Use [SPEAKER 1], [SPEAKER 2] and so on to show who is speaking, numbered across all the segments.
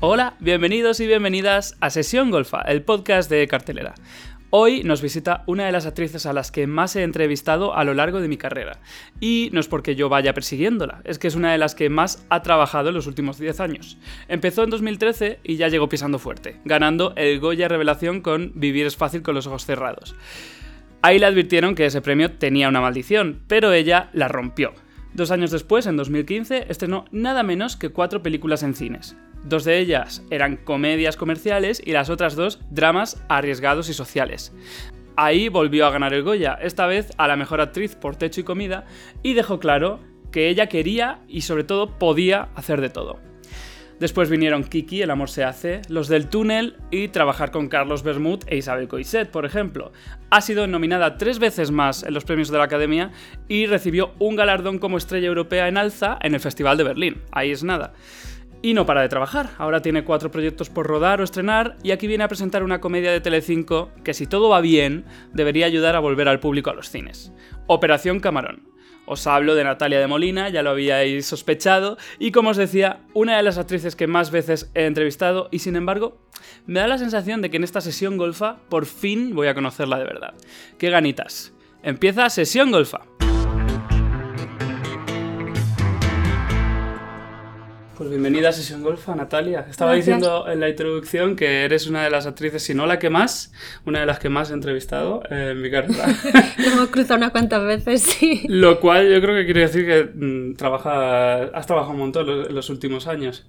[SPEAKER 1] Hola, bienvenidos y bienvenidas a Sesión Golfa, el podcast de cartelera. Hoy nos visita una de las actrices a las que más he entrevistado a lo largo de mi carrera. Y no es porque yo vaya persiguiéndola, es que es una de las que más ha trabajado en los últimos 10 años. Empezó en 2013 y ya llegó pisando fuerte, ganando el Goya Revelación con Vivir es fácil con los ojos cerrados. Ahí le advirtieron que ese premio tenía una maldición, pero ella la rompió. Dos años después, en 2015, estrenó nada menos que cuatro películas en cines. Dos de ellas eran comedias comerciales y las otras dos dramas arriesgados y sociales. Ahí volvió a ganar el Goya, esta vez a la mejor actriz por Techo y Comida, y dejó claro que ella quería y sobre todo podía hacer de todo. Después vinieron Kiki, El amor se hace, Los del túnel y trabajar con Carlos Bermud e Isabel Coixet, por ejemplo. Ha sido nominada tres veces más en los premios de la Academia y recibió un galardón como estrella europea en alza en el Festival de Berlín. Ahí es nada. Y no para de trabajar, ahora tiene cuatro proyectos por rodar o estrenar y aquí viene a presentar una comedia de Telecinco que si todo va bien debería ayudar a volver al público a los cines. Operación Camarón. Os hablo de Natalia de Molina, ya lo habíais sospechado, y como os decía, una de las actrices que más veces he entrevistado, y sin embargo, me da la sensación de que en esta sesión golfa por fin voy a conocerla de verdad. ¡Qué ganitas! Empieza Sesión Golfa. Pues bienvenida a Sesión Golfa, Natalia. Estaba diciendo en la introducción que eres una de las actrices, si no la que más, una de las que más he entrevistado en mi carrera.
[SPEAKER 2] Lo hemos cruzado unas cuantas veces, sí.
[SPEAKER 1] Lo cual yo creo que quiere decir que mm, trabaja, has trabajado un montón en los, últimos años.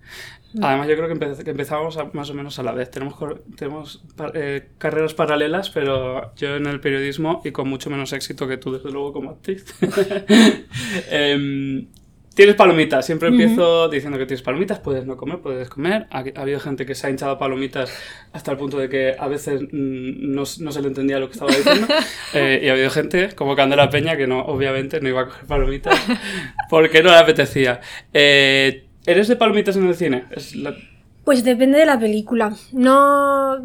[SPEAKER 1] Mm. Además, yo creo que, que empezamos más o menos a la vez. Tenemos, tenemos eh, carreras paralelas, pero yo en el periodismo y con mucho menos éxito que tú, desde luego, como actriz. eh, Tienes palomitas, siempre empiezo diciendo que tienes palomitas, puedes no comer, puedes comer. Ha, habido gente que se ha hinchado palomitas hasta el punto de que a veces mm, no, no se le entendía lo que estaba diciendo. Eh, y ha habido gente, como Candela Peña, que no, obviamente no iba a coger palomitas porque no le apetecía. Eh, ¿Eres de palomitas en el cine? Es la,
[SPEAKER 2] pues depende de la película. No,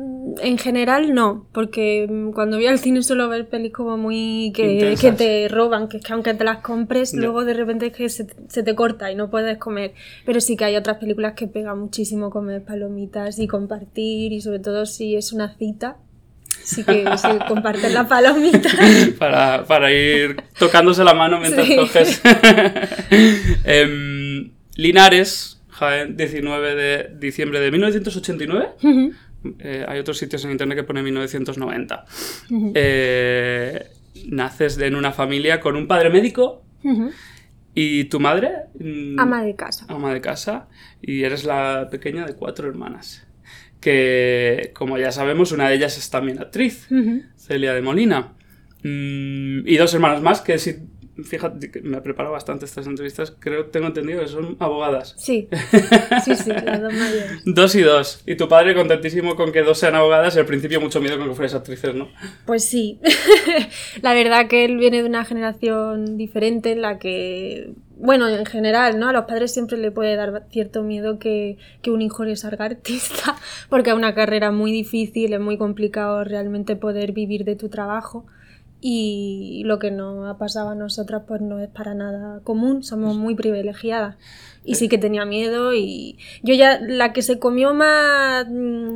[SPEAKER 2] en general no, porque cuando voy al cine suelo ver pelis como muy que, que te roban, que es que aunque te las compres, luego de repente es que se, te corta y no puedes comer. Pero sí que hay otras películas que pegan muchísimo comer palomitas y compartir, y sobre todo si es una cita, sí que sí, comparten la palomita.
[SPEAKER 1] para, para, ir tocándose la mano mientras coges. Em, Linares, Jaén, 19 de diciembre de 1989. Eh, hay otros sitios en internet que pone 1990. Eh, naces en una familia con un padre médico. ¿Y tu madre?
[SPEAKER 2] Mm, ama de casa.
[SPEAKER 1] Ama de casa. Y eres la pequeña de cuatro hermanas. Que, como ya sabemos, una de ellas es también actriz, Celia de Molina. Mm, y dos hermanas más que si fíjate, me he preparado bastante estas entrevistas, creo, tengo entendido que son abogadas.
[SPEAKER 2] Sí, sí, sí, las dos mayores.
[SPEAKER 1] dos y dos. Y tu padre contentísimo con que dos sean abogadas y al principio mucho miedo con que fueras actrices, ¿no?
[SPEAKER 2] Pues sí. la verdad que él viene de una generación diferente en la que, bueno, en general, ¿no? A los padres siempre le puede dar cierto miedo que, que un hijo le salga artista, porque es una carrera muy difícil, es muy complicado realmente poder vivir de tu trabajo y lo que nos ha pasado a nosotras pues no es para nada común, somos muy privilegiadas. Y sí que tenía miedo y yo ya la que se comió más mm,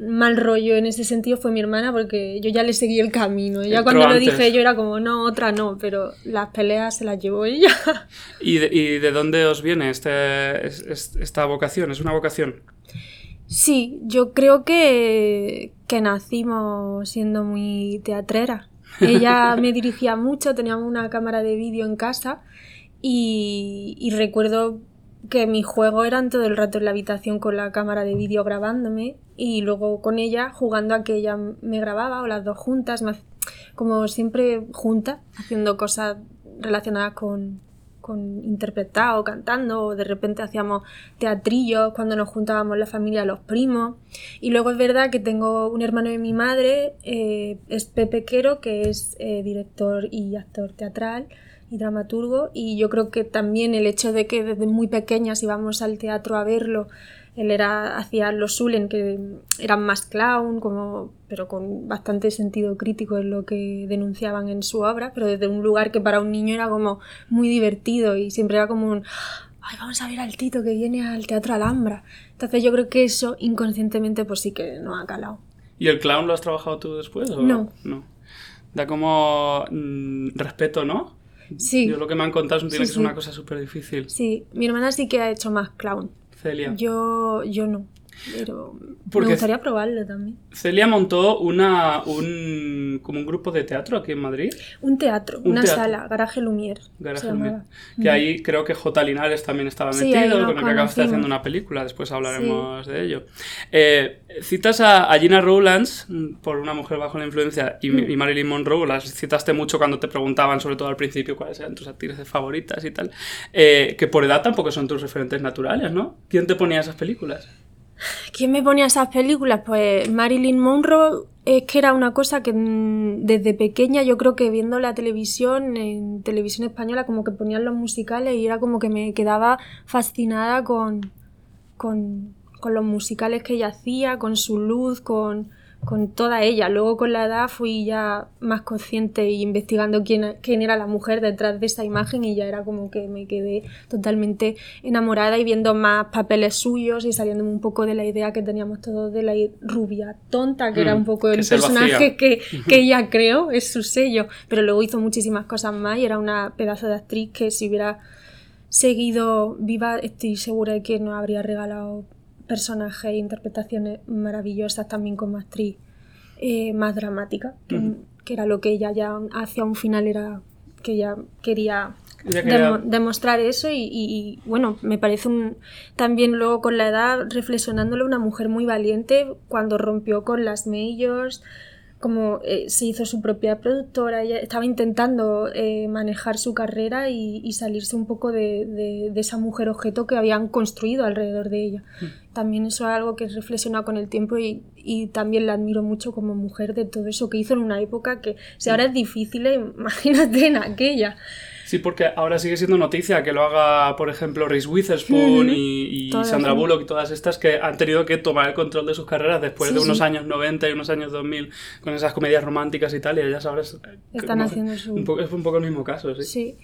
[SPEAKER 2] mal rollo en ese sentido fue mi hermana porque yo ya le seguí el camino. Ya cuando lo dije yo era como, no, otra no, pero las peleas se las llevó ella.
[SPEAKER 1] ¿Y de, y de dónde os viene este, esta vocación? ¿Es una vocación?
[SPEAKER 2] Sí, yo creo que, que nacimos siendo muy teatreras. Ella me dirigía mucho, teníamos una cámara de vídeo en casa y, recuerdo que mi juego eran todo el rato en la habitación con la cámara de vídeo grabándome y luego con ella jugando a que ella me grababa o las dos juntas, como siempre juntas, haciendo cosas relacionadas con, con interpretar o cantando, o de repente hacíamos teatrillos cuando nos juntábamos la familia, los primos. Y luego es verdad que tengo un hermano de mi madre, eh, es Pepe Quero, que es eh, director y actor teatral y dramaturgo, y yo creo que también el hecho de que desde muy pequeñas íbamos al teatro a verlo, él era, hacía los Zulen, que eran más clown, como, pero con bastante sentido crítico en lo que denunciaban en su obra, pero desde un lugar que para un niño era como muy divertido y siempre era como un ay, vamos a ver al Tito que viene al Teatro Alhambra. Entonces yo creo que eso inconscientemente pues sí que no ha calado.
[SPEAKER 1] ¿Y el clown lo has trabajado tú después? O?
[SPEAKER 2] No.
[SPEAKER 1] No. Da como mm, respeto, ¿no?
[SPEAKER 2] Sí.
[SPEAKER 1] Yo lo que me han contado
[SPEAKER 2] Sí,
[SPEAKER 1] que
[SPEAKER 2] sí.
[SPEAKER 1] una cosa súper difícil.
[SPEAKER 2] Sí, mi hermana sí que ha hecho más clown.
[SPEAKER 1] Celia.
[SPEAKER 2] Yo, yo no. Pero
[SPEAKER 1] Porque-
[SPEAKER 2] me gustaría probarlo también.
[SPEAKER 1] Celia montó una, un, como un grupo de teatro aquí en Madrid.
[SPEAKER 2] Un teatro,
[SPEAKER 1] Un
[SPEAKER 2] una
[SPEAKER 1] teatro.
[SPEAKER 2] sala, Garaje Lumière.
[SPEAKER 1] Garaje. Que ahí creo que J. Linares también estaba
[SPEAKER 2] Sí,
[SPEAKER 1] metido, con el que acabaste haciendo una película, después hablaremos de ello. Eh, citas a, a Gina Rowlands mm, por Una mujer bajo la influencia y,
[SPEAKER 2] Mm.
[SPEAKER 1] y Marilyn Monroe, las citaste mucho cuando te preguntaban, sobre todo al principio, cuáles eran tus actrices favoritas y tal, eh, que por edad tampoco son tus referentes naturales, ¿no? ¿Quién te ponía esas películas?
[SPEAKER 2] ¿Quién me ponía esas películas? Pues Marilyn Monroe es que era una cosa que mm, desde pequeña yo creo que viendo la televisión, en televisión española, como que ponían los musicales y era como que me quedaba fascinada con, con, con los musicales que ella hacía, con su luz, con, con toda ella. Luego con la edad fui ya más consciente y investigando quién, quién era la mujer detrás de esa imagen y ya era como que me quedé totalmente enamorada y viendo más papeles suyos y saliéndome un poco de la idea que teníamos todos de la rubia tonta, que era
[SPEAKER 1] Mm,
[SPEAKER 2] un poco el personaje que, que ella creó, es su sello. Pero luego hizo muchísimas cosas más y era una pedazo de actriz que si hubiera seguido viva, estoy segura de que nos habría regalado personajes e interpretaciones maravillosas también como actriz eh, más dramática, que, era lo que ella ya hacia un final era que ella quería demo- demostrar eso y, y- y, bueno, me parece un, también luego con la edad reflexionándolo una mujer muy valiente cuando rompió con las majors, como eh, se hizo su propia productora, ella estaba intentando eh, manejar su carrera y, y salirse un poco de, de- de esa mujer objeto que habían construido alrededor de ella. También eso es algo que he reflexionado con el tiempo y, y también la admiro mucho como mujer de todo eso que hizo en una época que si ahora es difícil, imagínate en aquella.
[SPEAKER 1] Sí, porque ahora sigue siendo noticia que lo haga, por ejemplo, Reese Witherspoon
[SPEAKER 2] Ujú.
[SPEAKER 1] y, y
[SPEAKER 2] Todas,
[SPEAKER 1] Sandra
[SPEAKER 2] sí.
[SPEAKER 1] Bullock y todas estas que han tenido que tomar el control de sus carreras después
[SPEAKER 2] Sí,
[SPEAKER 1] de unos
[SPEAKER 2] sí.
[SPEAKER 1] años 90 y unos años 2000 con esas comedias románticas y tal, y ellas ahora es-
[SPEAKER 2] Están haciendo su-
[SPEAKER 1] un poco, es un poco el mismo caso, sí.
[SPEAKER 2] Sí.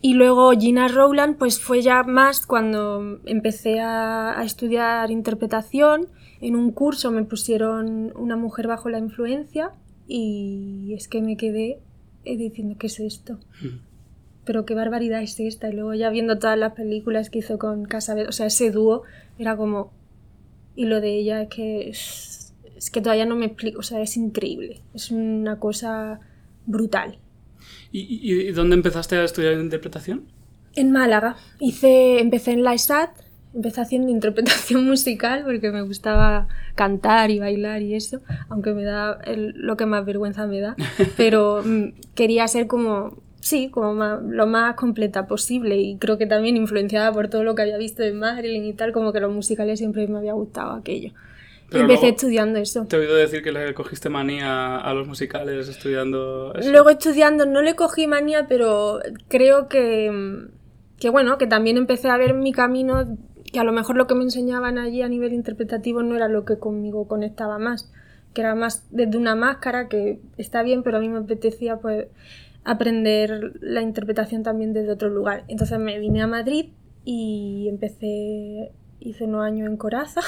[SPEAKER 2] Y luego Gina Rowland, pues fue ya más cuando empecé a, a estudiar interpretación. En un curso me pusieron Una mujer bajo la influencia y es que me quedé eh, diciendo, ¿qué es esto?
[SPEAKER 1] Ujú.
[SPEAKER 2] Pero qué barbaridad es esta. Y luego ya viendo todas las películas que hizo con Casabel, o sea, ese dúo era como... Y lo de ella es que... Es, que todavía no me explico, o sea, es increíble. Es una cosa brutal.
[SPEAKER 1] ¿Y, dónde empezaste a estudiar interpretación?
[SPEAKER 2] En Málaga. Hice, empecé en la ESAT, empecé haciendo interpretación musical porque me gustaba cantar y bailar y eso, aunque me da el- lo que más vergüenza me da, pero mm, quería ser como, sí, como más- lo más completa posible y creo que también influenciada por todo lo que había visto de Marilyn y tal, como que los musicales siempre me había gustado aquello.
[SPEAKER 1] Pero
[SPEAKER 2] empecé estudiando eso.
[SPEAKER 1] Te he oído decir que le cogiste manía a los musicales estudiando eso.
[SPEAKER 2] Luego estudiando no le cogí manía, pero creo que, que bueno, que también empecé a ver mi camino, que a lo mejor lo que me enseñaban allí a nivel interpretativo no era lo que conmigo conectaba más, que era más desde una máscara, que está bien, pero a mí me apetecía pues aprender la interpretación también desde otro lugar. Entonces me vine a Madrid y empecé, hice unos años en Coraza.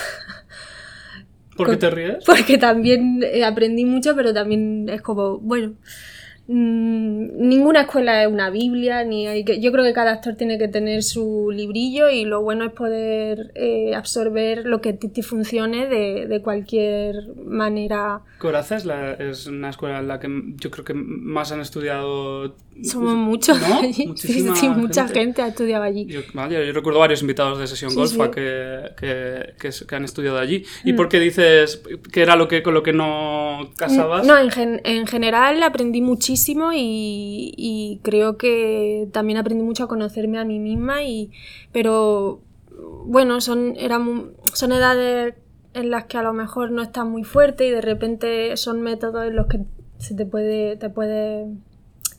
[SPEAKER 1] ¿Por qué te ríes?
[SPEAKER 2] porque también eh, aprendí mucho, pero también es como, bueno, mm, ninguna escuela es una Biblia, ni hay que, yo creo que cada actor tiene que tener su librillo y lo bueno es poder eh, absorber lo que te funcione de, de cualquier manera.
[SPEAKER 1] Coraza es, es una escuela en la que yo creo que más han estudiado.
[SPEAKER 2] Somos muchos
[SPEAKER 1] ¿No?
[SPEAKER 2] allí. Sí,
[SPEAKER 1] Muchísima
[SPEAKER 2] sí, mucha gente ha estudiado allí.
[SPEAKER 1] Yo, recuerdo varios invitados de sesión
[SPEAKER 2] Sí,
[SPEAKER 1] golfa. Que, que, que, han estudiado allí. ¿Y
[SPEAKER 2] Mm.
[SPEAKER 1] por qué dices que era lo que con lo que no casabas?
[SPEAKER 2] No, en, gen- en general aprendí muchísimo y, y creo que también aprendí mucho a conocerme a mí misma, y, pero bueno, son, eran, son edades en las que a lo mejor no estás muy fuerte y de repente son métodos en los que se te puede, te puede,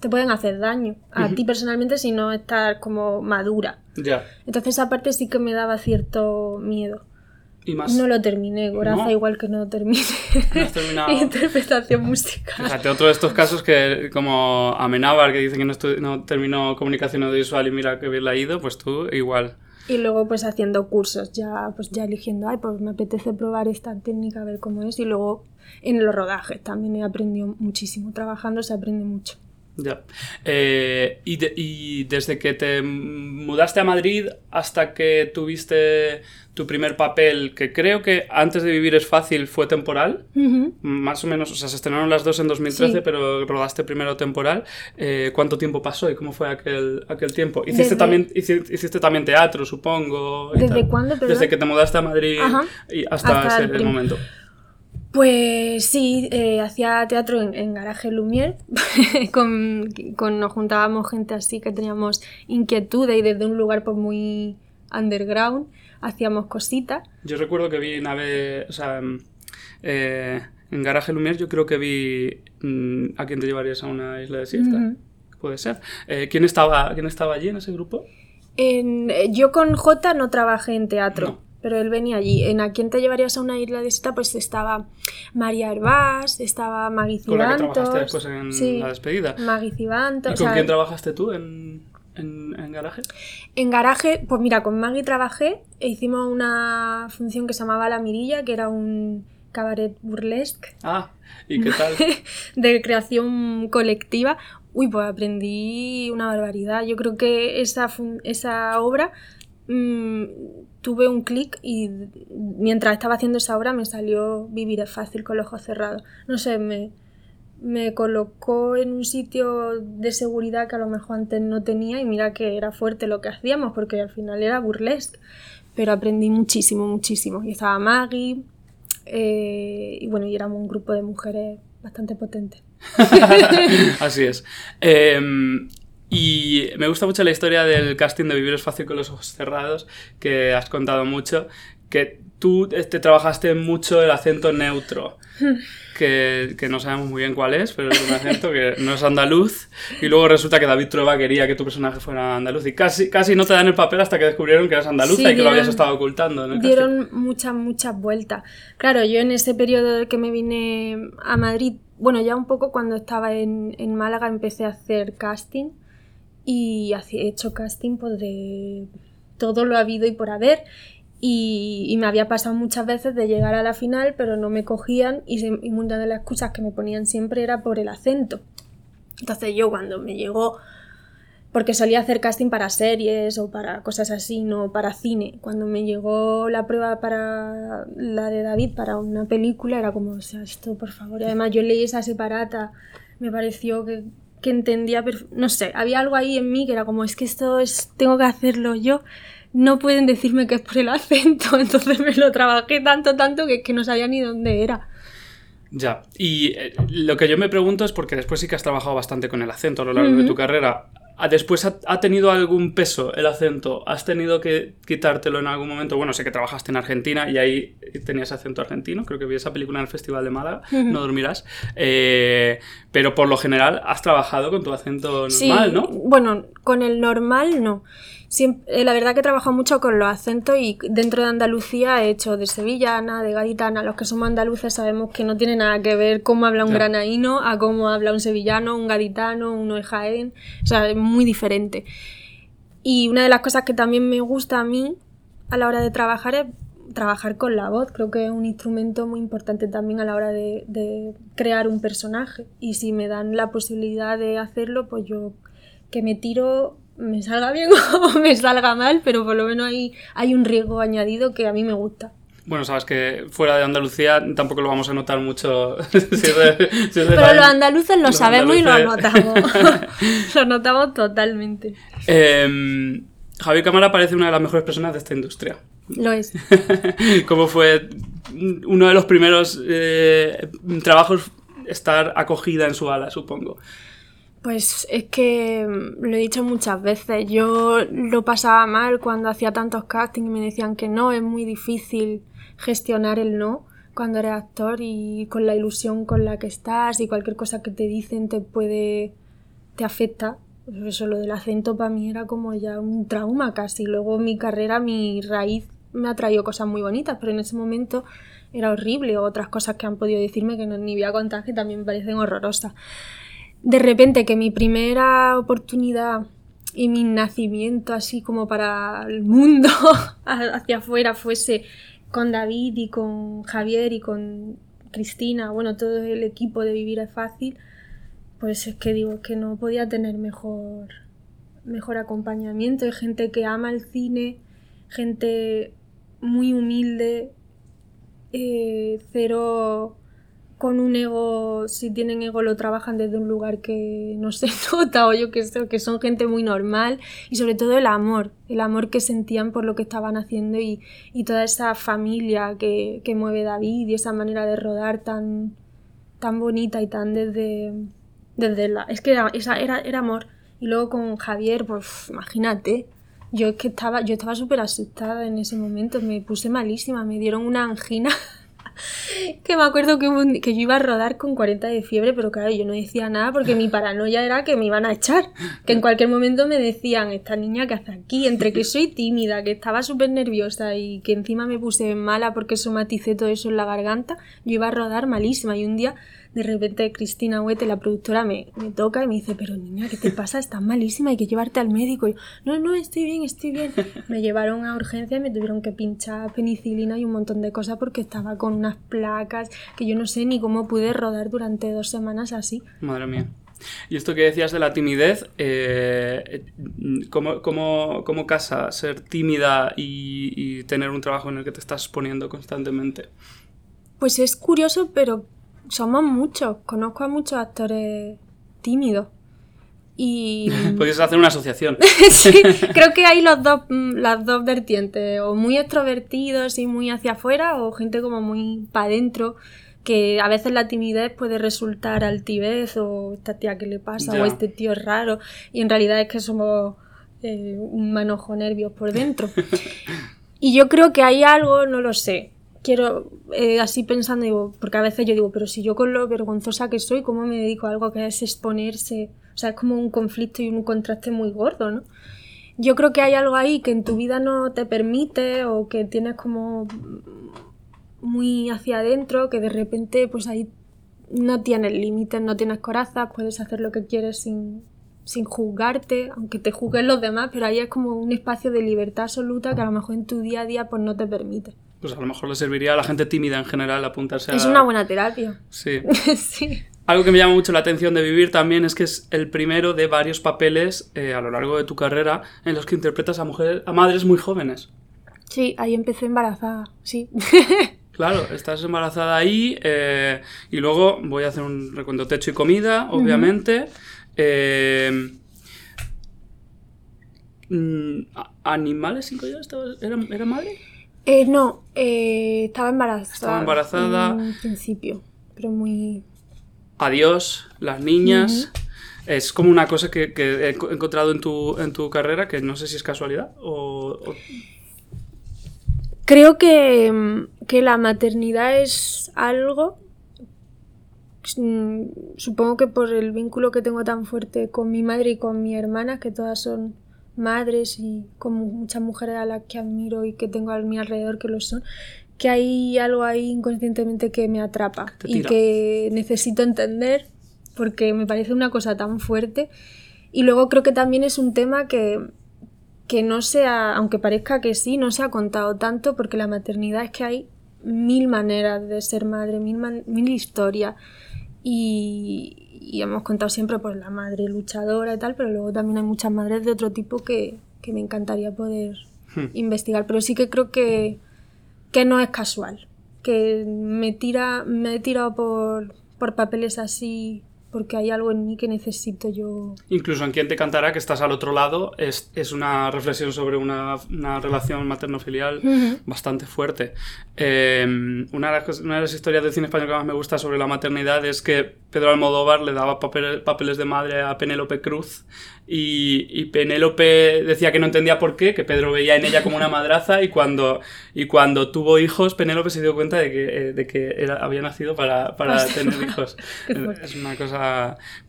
[SPEAKER 2] te pueden hacer daño a
[SPEAKER 1] Ujú.
[SPEAKER 2] ti personalmente si no estás como madura.
[SPEAKER 1] Ya.
[SPEAKER 2] Entonces esa parte sí que me daba cierto miedo.
[SPEAKER 1] Y más...
[SPEAKER 2] No lo terminé, Goraza
[SPEAKER 1] ¿No?
[SPEAKER 2] igual que no terminé
[SPEAKER 1] No has terminado.
[SPEAKER 2] interpretación musical.
[SPEAKER 1] Fíjate, otro de estos casos que, como Amenábar, que dice que no, no terminó comunicación audiovisual y mira que bien le ha ido, pues tú igual.
[SPEAKER 2] Y luego pues haciendo cursos, ya pues ya eligiendo, ay, pues me apetece probar esta técnica, a ver cómo es. Y luego en los rodajes también he aprendido muchísimo. Trabajando se aprende mucho.
[SPEAKER 1] Ya. Eh, y, de- y desde que te mudaste a Madrid hasta que tuviste tu primer papel, que creo que antes de vivir es fácil, fue temporal. Más o menos, o sea, se estrenaron las dos en 2013,
[SPEAKER 2] Sí.
[SPEAKER 1] pero rodaste primero temporal. Eh, ¿Cuánto tiempo pasó y cómo fue aquel, aquel tiempo? Hiciste,
[SPEAKER 2] Desde-
[SPEAKER 1] también, hici- hiciste también teatro, supongo.
[SPEAKER 2] ¿Desde cuándo, perdón?
[SPEAKER 1] Desde que te mudaste a Madrid y hasta,
[SPEAKER 2] Hasta
[SPEAKER 1] ese
[SPEAKER 2] el
[SPEAKER 1] momento.
[SPEAKER 2] Pues sí, eh, hacía teatro en, en Garaje Lumière, con, con- nos juntábamos gente así que teníamos inquietudes y desde un lugar pues muy underground hacíamos cositas.
[SPEAKER 1] Yo recuerdo que vi nave, o sea, mm, eh, en Garaje Lumière yo creo que vi mm, a quién te llevarías a una isla desierta.
[SPEAKER 2] Ujú.
[SPEAKER 1] Puede ser. Eh, ¿quién, estaba, ¿Quién estaba allí en ese grupo?
[SPEAKER 2] En- eh, yo con J no trabajé en teatro,
[SPEAKER 1] No.
[SPEAKER 2] Pero él venía allí. En ¿A quién te llevarías a una isla desierta? Pues estaba María Herbás, estaba Maggie
[SPEAKER 1] Con la que trabajaste después en
[SPEAKER 2] sí,
[SPEAKER 1] la despedida.
[SPEAKER 2] Maggie Cibantos,
[SPEAKER 1] ¿Y
[SPEAKER 2] o
[SPEAKER 1] con
[SPEAKER 2] sea,
[SPEAKER 1] quién trabajaste tú en, en, en Garaje?
[SPEAKER 2] En garaje, pues mira, con Maggie trabajé e hicimos una función que se llamaba La Mirilla, que era un cabaret burlesque
[SPEAKER 1] Ah, ¿y qué tal?
[SPEAKER 2] de creación colectiva. Uy, pues aprendí una barbaridad. Yo creo que esa, esa obra mm, tuve un clic y mientras estaba haciendo esa obra me salió vivir fácil con los ojos cerrados. No sé, me, me colocó en un sitio de seguridad que a lo mejor antes no tenía y mira que era fuerte lo que hacíamos porque al final era burlesque. Pero aprendí muchísimo, muchísimo. Y estaba Maggie eh, y bueno, y éramos un grupo de mujeres bastante potente.
[SPEAKER 1] Así es. Eh, y me gusta mucho la historia del casting de Vivir es fácil con los ojos cerrados, que has contado mucho, que tú este, trabajaste mucho el acento neutro, que, que no sabemos muy bien cuál es, pero es un acento que no es andaluz, y luego resulta que David Trueba quería que tu personaje fuera andaluz, y casi, casi no te dan el papel hasta que descubrieron que eras andaluza
[SPEAKER 2] Sí,
[SPEAKER 1] y que lo habías estado ocultando casting.
[SPEAKER 2] Dieron muchas, muchas vueltas. Claro, yo en ese periodo que me vine a Madrid, bueno, ya un poco cuando estaba en, en Málaga empecé a hacer casting y he hecho casting pues de todo lo habido y por haber. Y, y me había pasado muchas veces de llegar a la final, pero no me cogían y, se- y una de las excusas que me ponían siempre era por el acento. Entonces yo cuando me llegó porque solía hacer casting para series o para cosas así, no para cine. Cuando me llegó la prueba para la de David para una película, era como, o sea, esto por favor. Y además yo leí esa separata, me pareció que, que entendía, no sé, había algo ahí en mí que era como, es que esto es, tengo que hacerlo yo. No pueden decirme que es por el acento, entonces me lo trabajé tanto, tanto que, que no sabía ni dónde era.
[SPEAKER 1] Ya, y eh, lo que yo me pregunto es porque después sí que has trabajado bastante con el acento a lo largo de tu carrera. ¿Ha- ¿Después ha, ha tenido algún peso el acento? ¿Has tenido que quitártelo en algún momento? Bueno, sé que trabajaste en Argentina y ahí tenías acento argentino, creo que vi esa película en el Festival de Málaga. No dormirás. Eh, pero por lo general has trabajado con tu acento normal,
[SPEAKER 2] sí,
[SPEAKER 1] ¿no?
[SPEAKER 2] Bueno, con el normal no. Siempre, la verdad que he trabajado mucho con los acentos y dentro de Andalucía he hecho de sevillana, de gaditana. Los que somos andaluces sabemos que no tiene nada que ver cómo habla un granaíno a cómo habla un sevillano, un gaditano, uno de Jaén. O sea, es muy diferente. Y una de las cosas que también me gusta a mí a la hora de trabajar es trabajar con la voz. Creo que es un instrumento muy importante también a la hora de, de crear un personaje. Y si me dan la posibilidad de hacerlo, pues yo que me tiro, me salga bien o me salga mal, pero por lo menos hay, hay un riesgo añadido que a mí me gusta.
[SPEAKER 1] Bueno, sabes que fuera de Andalucía tampoco lo vamos a notar mucho. si es de- si es de
[SPEAKER 2] Pero los andaluces lo
[SPEAKER 1] Los
[SPEAKER 2] sabemos y lo
[SPEAKER 1] andaluces.
[SPEAKER 2] notamos. lo notamos totalmente.
[SPEAKER 1] Eh, Javier Cámara parece una de las mejores personas de esta industria.
[SPEAKER 2] Lo es.
[SPEAKER 1] ¿Cómo fue uno de los primeros eh, trabajos estar acogida en su ala, supongo?
[SPEAKER 2] Pues es que mm, lo he dicho muchas veces, yo lo pasaba mal cuando hacía tantos castings y me decían que no, es muy difícil gestionar el no cuando eres actor y con la ilusión con la que estás y cualquier cosa que te dicen te puede, te afecta. Eso, lo del acento para mí era como ya un trauma casi. Luego mi carrera, mi raíz me ha traído cosas muy bonitas, pero en ese momento era horrible. O otras cosas que han podido decirme que no ni voy a contar que también me parecen horrorosas. De repente que mi primera oportunidad y mi nacimiento así como para el mundo hacia afuera fuese con David y con Javier y con Cristina, bueno, todo el equipo de Vivir es Fácil, pues es que digo que no podía tener mejor, mejor acompañamiento. Hay gente que ama el cine, gente muy humilde, eh, cero con un ego, si tienen ego lo trabajan desde un lugar que no se nota o yo que sé, que son gente muy normal y sobre todo el amor, el amor que sentían por lo que estaban haciendo y, toda esa familia que, mueve David y esa manera de rodar tan, tan bonita y tan desde, desde la... Es que era, era, era amor. Y luego con Javier, pues imagínate, yo es que estaba, yo estaba súper asustada en ese momento, me puse malísima, me dieron una angina que me acuerdo que, yo iba a rodar con 40 de fiebre, pero claro, yo no decía nada porque mi paranoia era que me iban a echar. Que en cualquier momento me decían, esta niña que hace aquí, entre que soy tímida, que estaba súper nerviosa y que encima me puse mala porque somaticé todo eso en la garganta, yo iba a rodar malísima. Y un día de repente Cristina Huete, la productora, me, me, toca y me dice, pero niña, ¿qué te pasa? Estás malísima, hay que llevarte al médico. Y yo, no, no, estoy bien, estoy bien. Me llevaron a urgencia y me tuvieron que pinchar penicilina y un montón de cosas porque estaba con unas placas que yo no sé ni cómo pude rodar durante dos semanas así.
[SPEAKER 1] Madre mía. Y esto que decías de la timidez, eh, ¿cómo, cómo, cómo, casa ser tímida y, y tener un trabajo en el que te estás poniendo constantemente?
[SPEAKER 2] Pues es curioso, pero somos muchos. Conozco a muchos actores tímidos. Y.
[SPEAKER 1] Podrías hacer una asociación.
[SPEAKER 2] sí, creo que hay los dos, mm, las dos vertientes, o muy extrovertidos y muy hacia afuera, o gente como muy para adentro, que a veces la timidez puede resultar altivez, o esta tía que le pasa, o este tío es raro, y en realidad es que somos eh, un manojo nervios por dentro. y yo creo que hay algo, no lo sé, quiero, eh, así pensando, digo, porque a veces yo digo, pero si yo con lo vergonzosa que soy, ¿cómo me dedico a algo que es exponerse? O sea, es como un conflicto y un contraste muy gordo, ¿no? Yo creo que hay algo ahí que en tu vida no te permite o que tienes como muy hacia adentro, que de repente pues ahí no tienes límites, no tienes corazas, puedes hacer lo que quieres sin, sin juzgarte, aunque te juzguen los demás, pero ahí es como un espacio de libertad absoluta que a lo mejor en tu día a día pues no te permite
[SPEAKER 1] pues a lo mejor le serviría a la gente tímida en general apuntarse a...
[SPEAKER 2] Es una buena terapia.
[SPEAKER 1] Sí. sí. Algo que me llama mucho la atención de Vivir también es que es el primero de varios papeles eh, a lo largo de tu carrera en los que interpretas a mujeres, a madres muy jóvenes.
[SPEAKER 2] Sí, ahí empecé embarazada, sí.
[SPEAKER 1] Claro, estás embarazada ahí eh, y luego voy a hacer un recuento techo y comida, obviamente. Eh, mm, ¿Animales sin collar? ¿Era, ¿Era madre?
[SPEAKER 2] Eh, no, eh, estaba embarazada.
[SPEAKER 1] Estaba embarazada.
[SPEAKER 2] En principio, pero muy...
[SPEAKER 1] Adiós, las niñas. Es como una cosa que, he encontrado en tu, en tu carrera que no sé si es casualidad o...
[SPEAKER 2] Creo que, que la maternidad es algo mm, supongo que por el vínculo que tengo tan fuerte con mi madre y con mi hermana, que todas son madres y como muchas mujeres a las que admiro y que tengo a mi alrededor que lo son, que hay algo ahí inconscientemente que me atrapa y que necesito entender porque me parece una cosa tan fuerte. Y luego creo que también es un tema que, que no sea, aunque parezca que sí, no se ha contado tanto porque la maternidad es que hay mil maneras de ser madre, mil, mil historias. Y, y hemos contado siempre por la madre luchadora y tal, pero luego también hay muchas madres de otro tipo que, que me encantaría poder hmm. investigar. Pero sí que creo que, que no es casual, que me, tira, me he tirado por, por papeles así porque hay algo en mí que necesito yo.
[SPEAKER 1] Incluso en quien te cantará que estás al otro lado es, es una reflexión sobre una, una relación materno-filial bastante fuerte. Em, una, de las, una, de las, historias del cine español que más me gusta sobre la maternidad es que Pedro Almodóvar le daba papeles de madre a Penélope Cruz y, Penélope decía que no entendía por qué, que Pedro veía en ella como una madraza y cuando, y cuando tuvo hijos, Penélope se dio cuenta de que, eh, de que era, había nacido para, para tener hijos. es una cosa,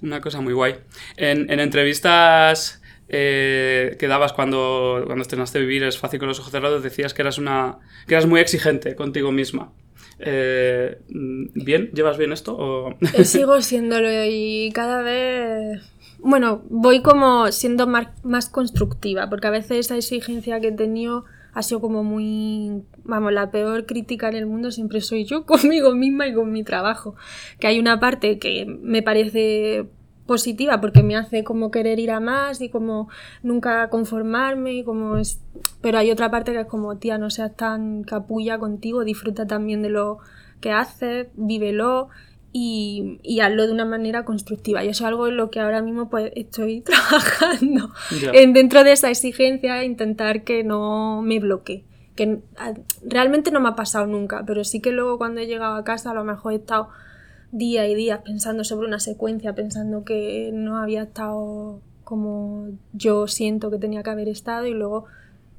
[SPEAKER 1] una cosa muy guay. En, en entrevistas eh, que dabas cuando, cuando estrenaste Vivir es fácil con los ojos cerrados, decías que eras, una, que eras muy exigente contigo misma. Eh, ¿Bien? ¿Llevas bien esto?
[SPEAKER 2] Eh, sigo siéndolo y cada vez... Bueno, voy como siendo más, más constructiva, porque a veces esa exigencia que he tenido ha sido como muy, vamos, la peor crítica en el mundo siempre soy yo conmigo misma y con mi trabajo. Que hay una parte que me parece positiva porque me hace como querer ir a más y como nunca conformarme y como es... Pero hay otra parte que es como, tía, no seas tan capulla contigo, disfruta también de lo que haces, vívelo y, y hazlo de una manera constructiva. Y eso es algo en lo que ahora mismo pues estoy trabajando. En, dentro de esa exigencia, intentar que no me bloquee. Que realmente no me ha pasado nunca, pero sí que luego cuando he llegado a casa a lo mejor he estado día y días pensando sobre una secuencia, pensando que no había estado como yo siento que tenía que haber estado y luego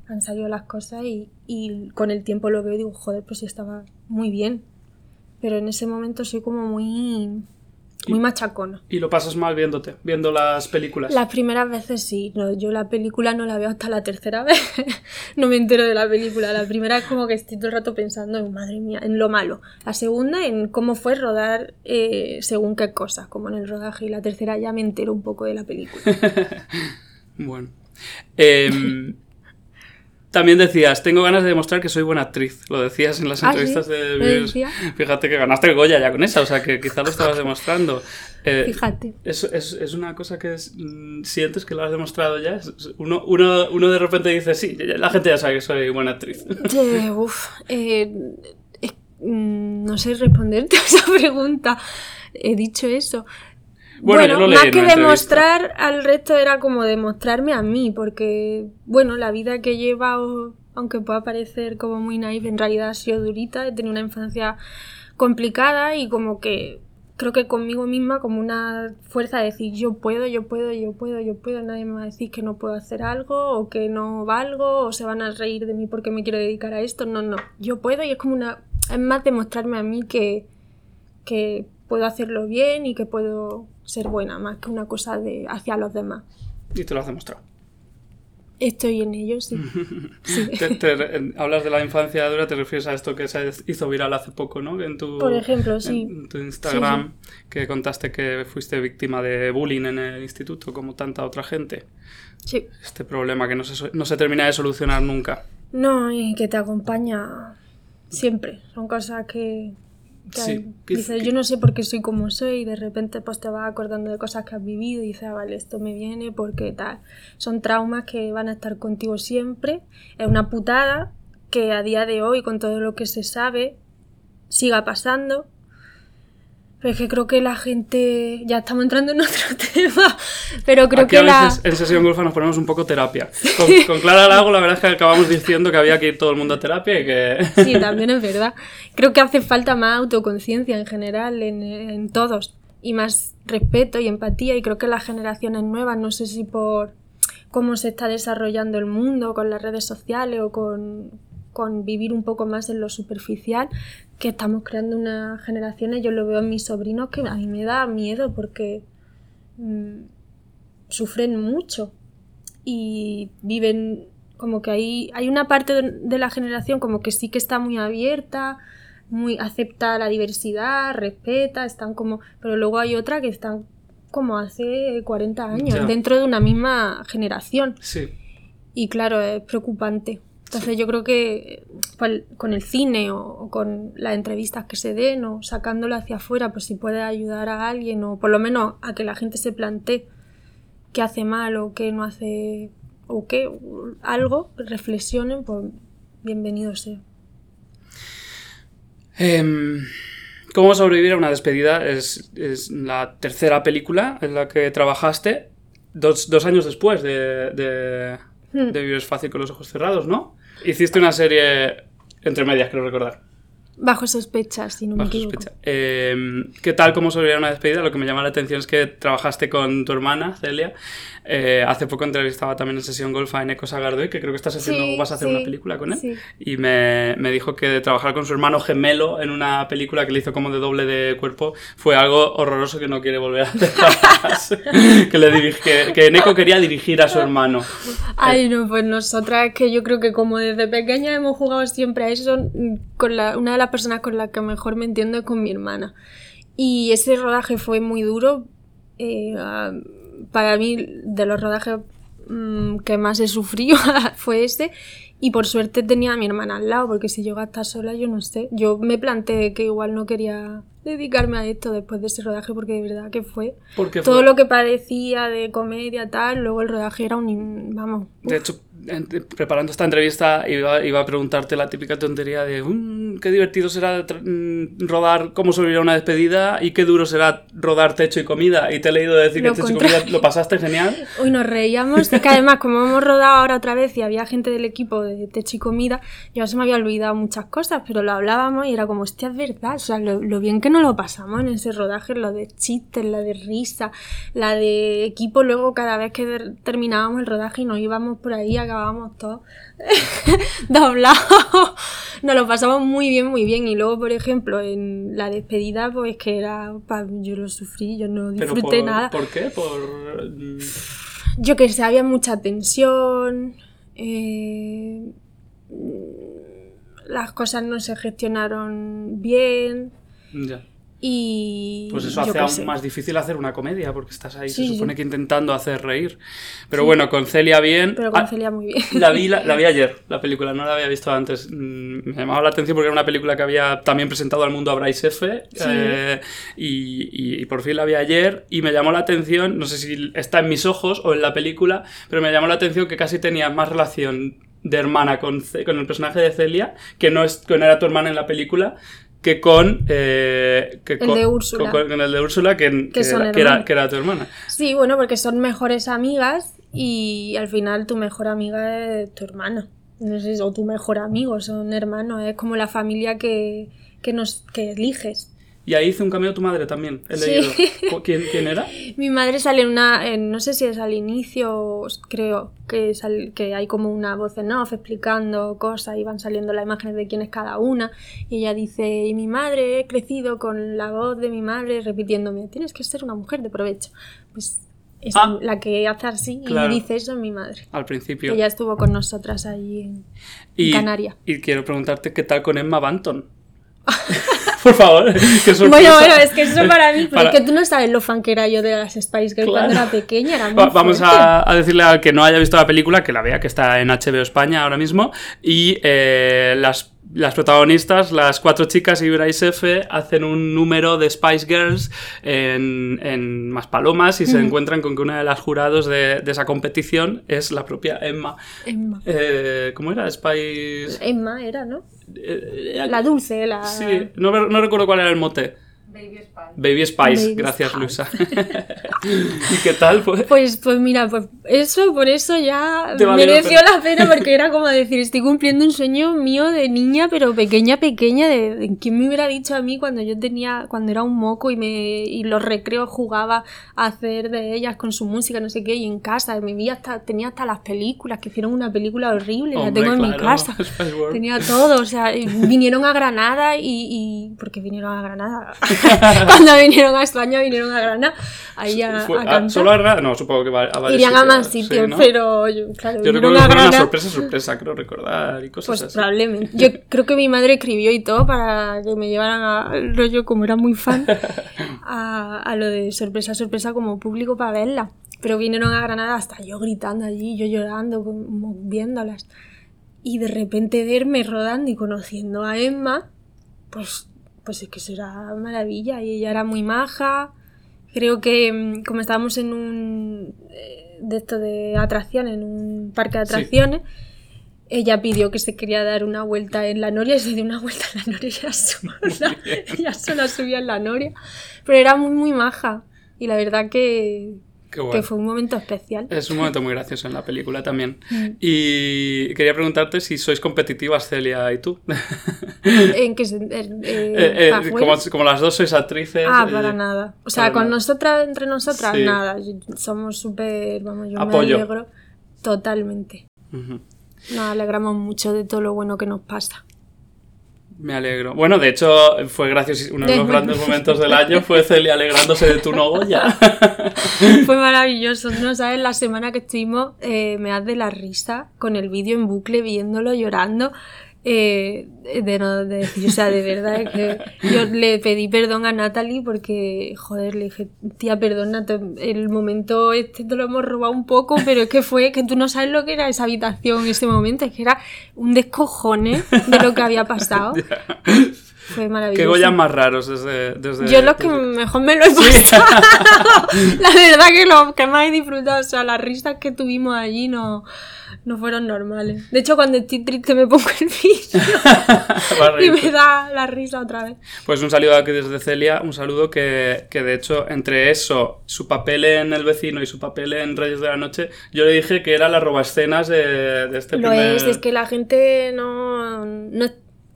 [SPEAKER 2] han salido las cosas y, y con el tiempo lo veo y digo, joder, pues sí estaba muy bien. Pero en ese momento soy como muy muy machacona.
[SPEAKER 1] ¿Y lo pasas mal viéndote, viendo las películas?
[SPEAKER 2] Las primeras veces sí. No, yo la película no la veo hasta la tercera vez. no me entero de la película. La primera es como que estoy todo el rato pensando en, madre mía, en lo malo. La segunda en cómo fue rodar eh, según qué cosas, como en el rodaje. Y la tercera ya me entero un poco de la película.
[SPEAKER 1] bueno. Eh, también decías, tengo ganas de demostrar que soy buena actriz. Lo decías en las
[SPEAKER 2] ¿Ah,
[SPEAKER 1] entrevistas de Fíjate que ganaste el Goya ya con esa, o sea que quizá lo estabas demostrando.
[SPEAKER 2] Eh, Fíjate.
[SPEAKER 1] Es, es, es, una cosa que mm, sientes que lo has demostrado ya. Uno, uno, uno, de repente dice, sí, la gente ya sabe que soy buena actriz.
[SPEAKER 2] Eh, uf, eh, mm, no sé responderte a esa pregunta. He dicho eso. Bueno, más que demostrar al resto era como demostrarme a mí, porque, bueno, la vida que he llevado, aunque pueda parecer como muy naive, en realidad ha sido durita, he tenido una infancia complicada y como que creo que conmigo misma como una fuerza de decir yo puedo, yo puedo, yo puedo, yo puedo, nadie me va a decir que no puedo hacer algo o que no valgo o se van a reír de mí porque me quiero dedicar a esto, no, no, yo puedo y es como una, es más demostrarme a mí que, que puedo hacerlo bien y que puedo ser buena, más que una cosa de hacia los demás.
[SPEAKER 1] Y te lo has demostrado.
[SPEAKER 2] Estoy en ello, sí.
[SPEAKER 1] hablas de la infancia dura, te refieres a esto que se hizo viral hace poco, ¿no? En tu,
[SPEAKER 2] Por ejemplo, sí.
[SPEAKER 1] En tu Instagram, que contaste que fuiste víctima de bullying en el instituto, como tanta otra gente.
[SPEAKER 2] Sí.
[SPEAKER 1] Este problema que no se, no se termina de solucionar nunca.
[SPEAKER 2] No, y que te acompaña siempre. Son cosas que, Sí, dice, yo no sé por qué soy como soy y de repente pues te vas acordando de cosas que has vivido y dices, ah, vale, esto me viene porque tal. Son traumas que van a estar contigo siempre. Es una putada que a día de hoy, con todo lo que se sabe, siga pasando pero es que creo que la gente. Ya estamos entrando en otro tema. Pero creo que
[SPEAKER 1] a
[SPEAKER 2] veces
[SPEAKER 1] en sesión golfa nos ponemos un poco terapia. Con, Clara Lago, la verdad es que acabamos diciendo que había que ir todo el mundo a terapia y que.
[SPEAKER 2] Sí, también es verdad. Creo que hace falta más autoconciencia en general, en, en todos. Y más respeto y empatía. Y creo que las generaciones nuevas, no sé si por cómo se está desarrollando el mundo con las redes sociales o con, con vivir un poco más en lo superficial, que estamos creando unas generaciones, yo lo veo en mis sobrinos, que a mí me da miedo porque mm, sufren mucho y viven como que hay, hay una parte de la generación como que sí que está muy abierta, muy acepta la diversidad, respeta, están como, pero luego hay otra que están como hace 40 años, dentro de una misma generación.
[SPEAKER 1] Sí.
[SPEAKER 2] Y claro, es preocupante. Entonces yo creo que pues, con el cine o, con las entrevistas que se den o sacándolo hacia afuera, pues si puede ayudar a alguien o por lo menos a que la gente se plantee qué hace mal o qué no hace o qué, algo, reflexionen, pues bienvenido sea.
[SPEAKER 1] Em, ¿Cómo sobrevivir a una despedida? Es, la tercera película en la que trabajaste dos, años después de, de, hmm. de Vivir es fácil con los ojos cerrados, ¿no? Hiciste una serie entre medias, creo recordar.
[SPEAKER 2] Bajo sospecha, si no me
[SPEAKER 1] Bajo
[SPEAKER 2] equivoco.
[SPEAKER 1] Eh, ¿Qué tal cómo sobrevivir una despedida? Lo que me llama la atención es que trabajaste con tu hermana, Celia. Eh, hace poco entrevistaba también en sesión golfa en Eco Sagardoy, que creo que estás haciendo,
[SPEAKER 2] Sí,
[SPEAKER 1] vas a hacer
[SPEAKER 2] sí,
[SPEAKER 1] una película con él.
[SPEAKER 2] sí.
[SPEAKER 1] Y me, me dijo que de trabajar con su hermano gemelo en una película que le hizo como de doble de cuerpo fue algo horroroso que no quiere volver a hacer que, le dirige, que, que quería dirigir a su hermano.
[SPEAKER 2] Ay, no, pues nosotras que yo creo que como desde pequeña hemos jugado siempre a eso, con la, una de las personas con las que mejor me entiendo es con mi hermana. Y ese rodaje fue muy duro. eh, para mí, de los rodajes mm, que más he sufrido fue este. Y por suerte tenía a mi hermana al lado, porque si yo a estar sola, yo no sé. Yo me planteé que igual no quería dedicarme a esto después de ese rodaje, porque de verdad que fue
[SPEAKER 1] Porque
[SPEAKER 2] todo
[SPEAKER 1] fue-
[SPEAKER 2] lo que parecía de comedia tal, luego el rodaje era un... vamos.
[SPEAKER 1] De hecho, preparando esta entrevista iba, iba a preguntarte la típica tontería de "Mm, qué divertido será mm, rodar cómo sobrevivir a una despedida y qué duro será rodar techo y comida. Y te he leído decir
[SPEAKER 2] Lo
[SPEAKER 1] que techo y comida lo pasaste genial.
[SPEAKER 2] Hoy nos reíamos, que además como hemos rodado ahora otra vez y había gente del equipo de techo y comida, yo se me había olvidado muchas cosas, pero lo hablábamos y era como, hostia, es verdad, o sea, lo, lo bien que nos lo pasamos en ese rodaje, lo de chistes, la de risa, la de equipo, luego cada vez que terminábamos el rodaje y nos íbamos por ahí, acabábamos todos doblados, nos lo pasamos muy bien, muy bien, y luego, por ejemplo, en la despedida, pues que era, yo lo sufrí, yo no
[SPEAKER 1] Pero
[SPEAKER 2] disfruté
[SPEAKER 1] por,
[SPEAKER 2] nada.
[SPEAKER 1] ¿Por qué? Por...
[SPEAKER 2] Yo que sé, había mucha tensión. eh, las cosas no se gestionaron bien.
[SPEAKER 1] Ya.
[SPEAKER 2] Y.
[SPEAKER 1] Pues eso hace aún
[SPEAKER 2] sé.
[SPEAKER 1] más difícil hacer una comedia, porque estás ahí,
[SPEAKER 2] Sí,
[SPEAKER 1] se supone
[SPEAKER 2] sí.
[SPEAKER 1] que intentando hacer reír. Pero bueno, con Celia bien.
[SPEAKER 2] Pero con
[SPEAKER 1] Ah,
[SPEAKER 2] Celia muy bien.
[SPEAKER 1] La vi, la, la vi ayer, la película, no la había visto antes. Mm, Me llamaba la atención porque era una película que había también presentado al mundo a Bryce F. Eh, y, y- y por fin la vi ayer y me llamó la atención, no sé si está en mis ojos o en la película, pero me llamó la atención que casi tenía más relación de hermana con, con el personaje de Celia, que no, es, que no era tu hermana en la película, que con, eh, que
[SPEAKER 2] El
[SPEAKER 1] con,
[SPEAKER 2] de Úrsula.
[SPEAKER 1] con- con el de Úrsula, que, era, que, era,
[SPEAKER 2] hermanos.
[SPEAKER 1] que era tu hermana.
[SPEAKER 2] Sí, bueno, porque son mejores amigas y al final tu mejor amiga es tu hermana. No sé, o tu mejor amigo, son hermanos. Es como la familia que, que, nos, que eliges.
[SPEAKER 1] Y ahí hizo un cameo tu madre también, he
[SPEAKER 2] Sí.
[SPEAKER 1] leído. ¿Cu- ¿Quién, ¿Quién era?
[SPEAKER 2] Mi madre sale en una, en- no sé si es al inicio, creo que, sal- que hay como una voz en off explicando cosas y van saliendo las imágenes de quién es cada una. Y ella dice, y mi madre, he crecido con la voz de mi madre repitiéndome, tienes que ser una mujer de provecho. Pues es
[SPEAKER 1] Ah.
[SPEAKER 2] la que hace así
[SPEAKER 1] Claro.
[SPEAKER 2] y dice eso es mi madre.
[SPEAKER 1] Al principio.
[SPEAKER 2] Ella estuvo con nosotras ahí en,
[SPEAKER 1] y,
[SPEAKER 2] Canaria.
[SPEAKER 1] Y quiero preguntarte qué tal con Emma Banton. Por favor, qué.
[SPEAKER 2] Bueno, bueno, es que eso para mí, pero
[SPEAKER 1] Para-
[SPEAKER 2] es que tú no sabes lo fan que era yo de las Spice Girls cuando era pequeña, era muy
[SPEAKER 1] Va- Vamos a, a decirle al que no haya visto la película que la vea, que está en HBO España ahora mismo. Y eh, las, las protagonistas, las cuatro chicas y Bryce F, hacen un número de Spice Girls en, en Maspalomas y se encuentran con que una de las jurados de, de esa competición es la propia Emma.
[SPEAKER 2] Emma.
[SPEAKER 1] Eh, ¿Cómo era? Spice.
[SPEAKER 2] Emma era, ¿no?
[SPEAKER 1] eh,
[SPEAKER 2] La dulce, la...
[SPEAKER 1] Sí, no, no recuerdo cuál era el mote.
[SPEAKER 3] Baby Spice.
[SPEAKER 1] Baby Spice,
[SPEAKER 2] Baby
[SPEAKER 1] gracias
[SPEAKER 2] Spice.
[SPEAKER 1] Luisa. ¿Y qué tal?
[SPEAKER 2] Pues, pues mira, pues eso, por eso ya
[SPEAKER 1] la
[SPEAKER 2] mereció
[SPEAKER 1] pena.
[SPEAKER 2] la pena porque era como decir, estoy cumpliendo un sueño mío de niña, pero pequeña, pequeña, de, de quién me hubiera dicho a mí cuando yo tenía, cuando era un moco y me y los recreos jugaba a hacer de ellas con su música, no sé qué, y en casa, me vi hasta, tenía hasta las películas, que hicieron una película horrible, la
[SPEAKER 1] Hombre,
[SPEAKER 2] tengo en mi casa. Tenía todo, o sea, y vinieron a Granada y, y- porque vinieron a Granada. Cuando vinieron a España vinieron a Granada. Ahí a,
[SPEAKER 1] Fue-
[SPEAKER 2] a cantar.
[SPEAKER 1] ¿Solo a Granada? No, supongo que va a varios
[SPEAKER 2] Irían a
[SPEAKER 1] sitios,
[SPEAKER 2] más
[SPEAKER 1] sí,
[SPEAKER 2] sitios,
[SPEAKER 1] ¿no?
[SPEAKER 2] pero yo, claro,
[SPEAKER 1] Yo recuerdo que fue una sorpresa, sorpresa, creo recordar y cosas
[SPEAKER 2] Pues
[SPEAKER 1] así.
[SPEAKER 2] probablemente. Yo creo que mi madre escribió y todo para que me llevaran al rollo, como era muy fan, a, a lo de sorpresa, sorpresa como público para verla. Pero vinieron a Granada hasta yo gritando allí, yo llorando, como viéndolas. Y de repente verme rodando y conociendo a Emma, pues, pues es que eso era maravilla. Y ella era muy maja. Creo que mm, como estábamos en un eh, de esto de atracciones, en un parque de
[SPEAKER 1] Sí.
[SPEAKER 2] atracciones, ella pidió que se quería dar una vuelta en la noria y se dio una vuelta en la noria ella sola. ella sola subía en la noria. Pero era muy, muy maja. Y la verdad que, Que fue un momento especial.
[SPEAKER 1] Es un momento muy gracioso en la película también.
[SPEAKER 2] Mm.
[SPEAKER 1] Y quería preguntarte si sois competitivas, Celia y tú.
[SPEAKER 2] ¿En qué eh,
[SPEAKER 1] Eh, eh, como, como las dos sois actrices.
[SPEAKER 2] Ah,
[SPEAKER 1] eh,
[SPEAKER 2] para nada. O sea, con
[SPEAKER 1] nada.
[SPEAKER 2] nosotras, entre nosotras,
[SPEAKER 1] Sí.
[SPEAKER 2] nada. Somos súper, vamos, yo
[SPEAKER 1] Apoyo.
[SPEAKER 2] me alegro totalmente. Nos alegramos mucho de todo lo bueno que nos pasa.
[SPEAKER 1] Me alegro. Bueno, de hecho, fue gracioso. Uno de los
[SPEAKER 2] De-
[SPEAKER 1] grandes momentos del año fue Celia alegrándose de tu no Goya.
[SPEAKER 2] Fue maravilloso, ¿no? ¿Sabes? La semana que estuvimos eh, me hace la risa con el vídeo en bucle, viéndolo, llorando. Eh, de no de decir, o sea, de verdad es que yo le pedí perdón a Natalie porque, joder, le dije, tía, perdona, el momento este te lo hemos robado un poco, pero es que fue que tú no sabes lo que era esa habitación en ese momento, es que era un descojone de lo que había pasado. Fue maravilloso.
[SPEAKER 1] Qué Goyas más raros desde. desde
[SPEAKER 2] Yo los que
[SPEAKER 1] desde-
[SPEAKER 2] mejor me lo he pasado. la verdad que los que más he disfrutado, o sea, las risas que tuvimos allí no, no fueron normales. De hecho, cuando estoy triste me pongo el vídeo y me da la risa otra vez.
[SPEAKER 1] Pues un saludo aquí desde Celia, un saludo que, que de hecho entre eso, su papel en El vecino y su papel en Reyes de la Noche, yo le dije que era la robaescenas de, de este
[SPEAKER 2] Lo
[SPEAKER 1] primer...
[SPEAKER 2] es, es que la gente no, no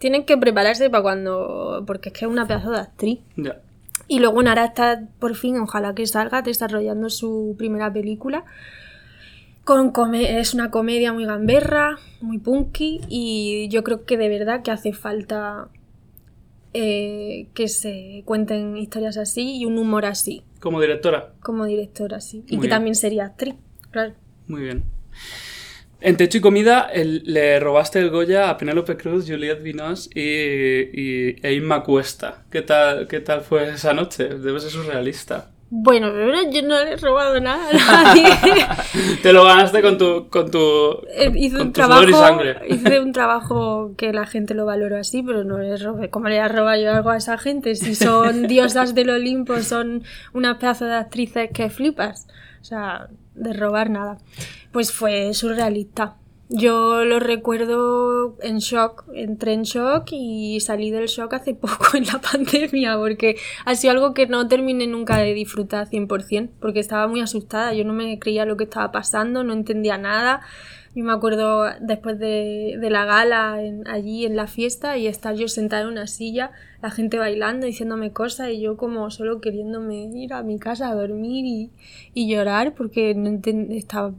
[SPEAKER 2] tienen que prepararse para cuando, porque es que es una pedazo de actriz.
[SPEAKER 1] Ya.
[SPEAKER 2] Y luego Nara está por fin, ojalá que salga, desarrollando su primera película. Con es una comedia muy gamberra, muy punky y yo creo que de verdad que hace falta eh, que se cuenten historias así y un humor así,
[SPEAKER 1] Como directora,
[SPEAKER 2] como directora así. Y que
[SPEAKER 1] bien.
[SPEAKER 2] también sería actriz, claro.
[SPEAKER 1] muy bien. En Techo y Comida el- le robaste el Goya a Penélope Cruz, Juliette Vinos y, y e Inma Cuesta. ¿Qué tal, ¿Qué tal fue esa noche? Debe ser surrealista.
[SPEAKER 2] Bueno, yo no le he robado nada a nadie.
[SPEAKER 1] Te lo ganaste con tu... Con tu
[SPEAKER 2] Eh, hice
[SPEAKER 1] con
[SPEAKER 2] un
[SPEAKER 1] tu sudor y
[SPEAKER 2] trabajo
[SPEAKER 1] sangre.
[SPEAKER 2] hice un trabajo que la gente lo valoró así pero no le robé ¿cómo le a robar yo algo a esa gente? si son diosas del Olimpo son unas pedazos de actrices que flipas o sea de robar nada. Pues fue surrealista. Yo lo recuerdo en shock, entré en shock y salí del shock hace poco en la pandemia porque ha sido algo que no terminé nunca de disfrutar 100% porque estaba muy asustada, yo no me creía lo que estaba pasando, no entendía nada. Yo me acuerdo después de, de la gala en- allí en la fiesta y estar yo sentada en una silla, la gente bailando, diciéndome cosas y yo como solo queriéndome ir a mi casa a dormir y, y llorar porque no, estaba,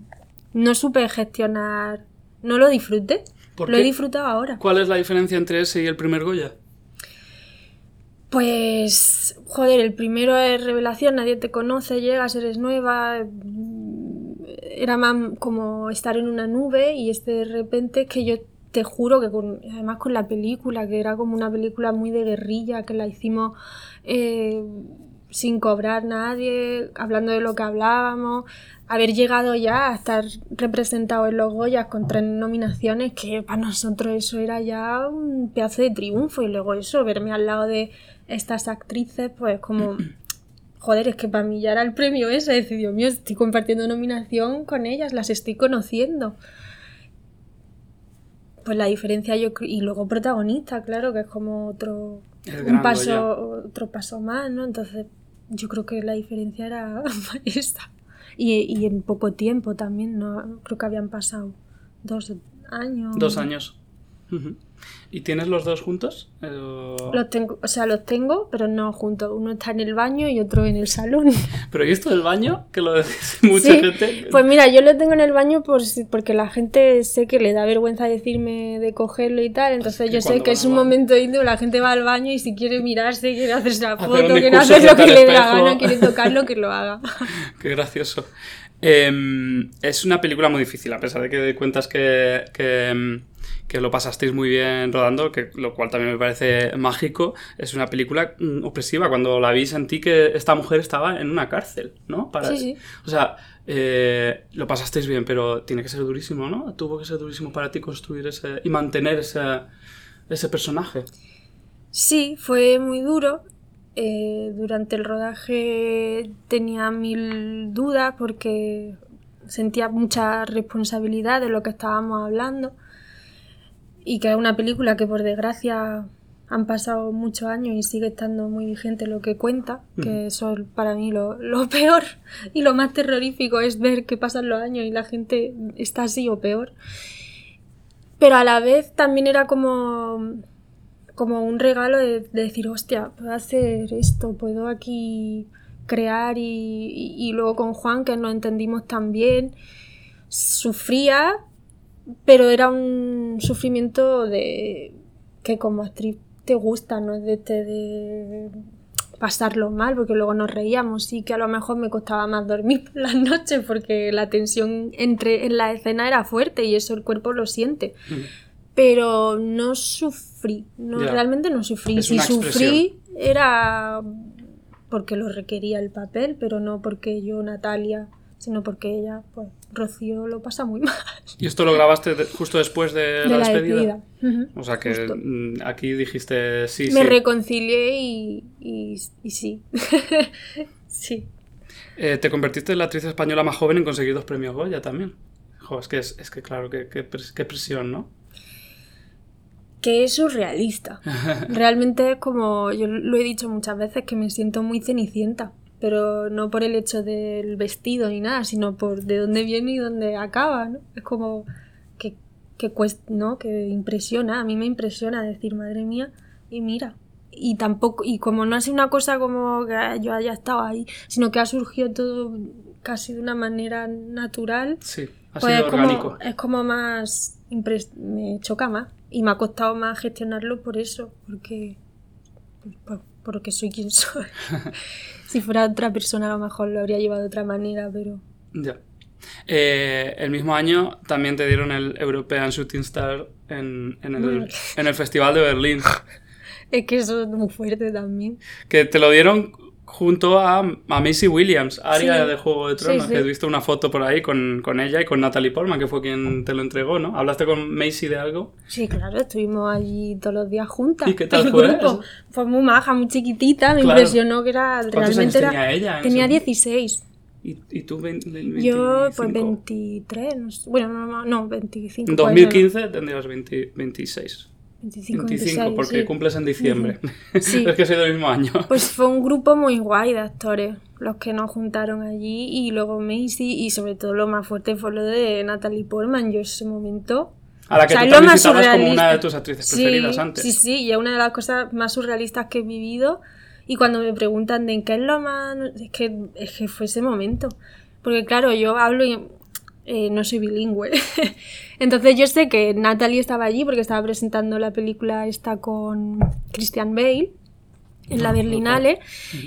[SPEAKER 2] no supe gestionar, no lo disfruté,
[SPEAKER 1] ¿Por
[SPEAKER 2] lo
[SPEAKER 1] qué?
[SPEAKER 2] he disfrutado ahora.
[SPEAKER 1] ¿Cuál es la diferencia entre ese y el primer Goya?
[SPEAKER 2] Pues, joder, el primero es revelación, nadie te conoce, llegas, eres nueva. Era más como estar en una nube y este de repente que yo te juro que con, además con la película, que era como una película muy de guerrilla, que la hicimos eh, sin cobrar nadie, hablando de lo que hablábamos, haber llegado ya a estar representado en los Goyas con tres nominaciones, que para nosotros eso era ya un pedazo de triunfo. Y luego eso, verme al lado de estas actrices, pues como... Joder, es que para mí ya era el premio ese, decir, Dios mío, estoy compartiendo nominación con ellas, las estoy conociendo. Pues la diferencia yo y luego protagonista, claro, que es como otro un paso otro paso más, ¿no? Entonces, yo creo que la diferencia era esta. Y, y en poco tiempo también, no creo que habían pasado dos años.
[SPEAKER 1] Dos años. Ujú. ¿Y tienes los dos juntos? Eh, o-
[SPEAKER 2] Los tengo, o sea, los tengo, pero no juntos. Uno está en el baño y otro en el salón.
[SPEAKER 1] Pero ¿y esto del baño? Que lo decís mucha
[SPEAKER 2] Sí,
[SPEAKER 1] gente.
[SPEAKER 2] Pues mira, yo lo tengo en el baño por porque la gente sé que le da vergüenza decirme de cogerlo y tal. Entonces yo sé que es un momento íntimo, la gente va al baño y si quiere mirarse, quiere hacerse la foto, quiere hacer lo que le dé la gana, quiere tocarlo, que lo haga.
[SPEAKER 1] Qué gracioso. Em, es una película muy difícil, a pesar de que cuentas que, que, em, que lo pasasteis muy bien rodando, que, lo cual también me parece mágico. Es una película mm, opresiva. Cuando la vi sentí que esta mujer estaba en una cárcel, ¿no? Para,
[SPEAKER 2] Sí, sí.
[SPEAKER 1] O sea, eh, lo pasasteis bien, pero tiene que ser durísimo, ¿no? Tuvo que ser durísimo para ti construir ese y mantener ese, ese personaje.
[SPEAKER 2] Sí, fue muy duro. Eh, durante el rodaje tenía mil dudas porque sentía mucha responsabilidad de lo que estábamos hablando y que es una película que por desgracia han pasado muchos años y sigue estando muy vigente lo que cuenta, que eso es para mí lo, lo, peor y lo más terrorífico es ver que pasan los años y la gente está así o peor. Pero a la vez también era como, como un regalo de, decir, hostia, puedo hacer esto, puedo aquí crear y, y, luego con Juan, que nos entendimos tan bien, sufría, pero era un sufrimiento de que como actriz te gusta, no es de, este de pasarlo mal, porque luego nos reíamos y que a lo mejor me costaba más dormir por las noches porque la tensión entre en la escena era fuerte y eso el cuerpo lo siente. Pero no sufrí, no, realmente no sufrí. si sufrí era porque lo requería el papel, pero no porque yo, Natalia, sino porque ella, pues, Rocío lo pasa muy mal.
[SPEAKER 1] ¿Y esto lo grabaste justo después de, la, despedida? O sea que mm, aquí dijiste sí,
[SPEAKER 2] Me reconcilié y, y, sí. sí.
[SPEAKER 1] Eh, te convertiste en la actriz española más joven en conseguir dos premios Goya también. es que, es, que claro, qué, qué, presión, ¿no?
[SPEAKER 2] que es surrealista. Realmente es como, yo lo he dicho muchas veces, que me siento muy cenicienta pero no por el hecho del vestido ni nada, sino por de dónde viene y dónde acaba, ¿no? Es como que, que cuesta, ¿no? Que impresiona, a mí me impresiona decir, madre mía, y mira. Y tampoco, y como no ha sido una cosa como que yo haya estado ahí, sino que ha surgido todo casi de una manera natural.
[SPEAKER 1] Sí, ha pues sido orgánico.
[SPEAKER 2] es como más, me choca más. Y me ha costado más gestionarlo por eso, porque, pues, porque soy quien soy. Si fuera otra persona a lo mejor lo habría llevado de otra manera, pero...
[SPEAKER 1] Ya. Eh, el mismo año también te dieron el European Shooting Star en, en, el, en el Festival de Berlín.
[SPEAKER 2] es que eso es muy fuerte también.
[SPEAKER 1] Que te lo dieron junto a, a Macy Williams, Aria de Juego de Tronos, que he visto una foto por ahí con, con, ella y con Natalie Portman, que fue quien te lo entregó, ¿no? ¿Hablaste con Macy de algo?
[SPEAKER 2] Sí, claro, estuvimos allí todos los días juntas.
[SPEAKER 1] ¿Y qué tal fue?
[SPEAKER 2] Fue muy maja, muy chiquitita, me impresionó que era realmente
[SPEAKER 1] años tenía ella?
[SPEAKER 2] tenía 16.
[SPEAKER 1] ¿Y, ¿Y, tú 20,
[SPEAKER 2] Yo, pues 23, no sé. bueno, no, no, no 25.
[SPEAKER 1] En 2015 tendrías 20, 26. 25, porque cumples en diciembre. Sí. es que soy del mismo año.
[SPEAKER 2] Pues fue un grupo muy guay de actores los que nos juntaron allí y luego Macy y sobre todo lo más fuerte fue lo de Natalie Portman. Yo ese momento...
[SPEAKER 1] A la que tú también citabas como una de tus actrices preferidas antes.
[SPEAKER 2] Sí, sí, y es una de las cosas más surrealistas que he vivido y cuando me preguntan de en qué es lo más... Es que, es que fue ese momento. Porque claro, yo hablo y eh, no soy bilingüe. Entonces yo sé que Natalie estaba allí porque estaba presentando la película esta con Christian Bale en la ah, Berlinale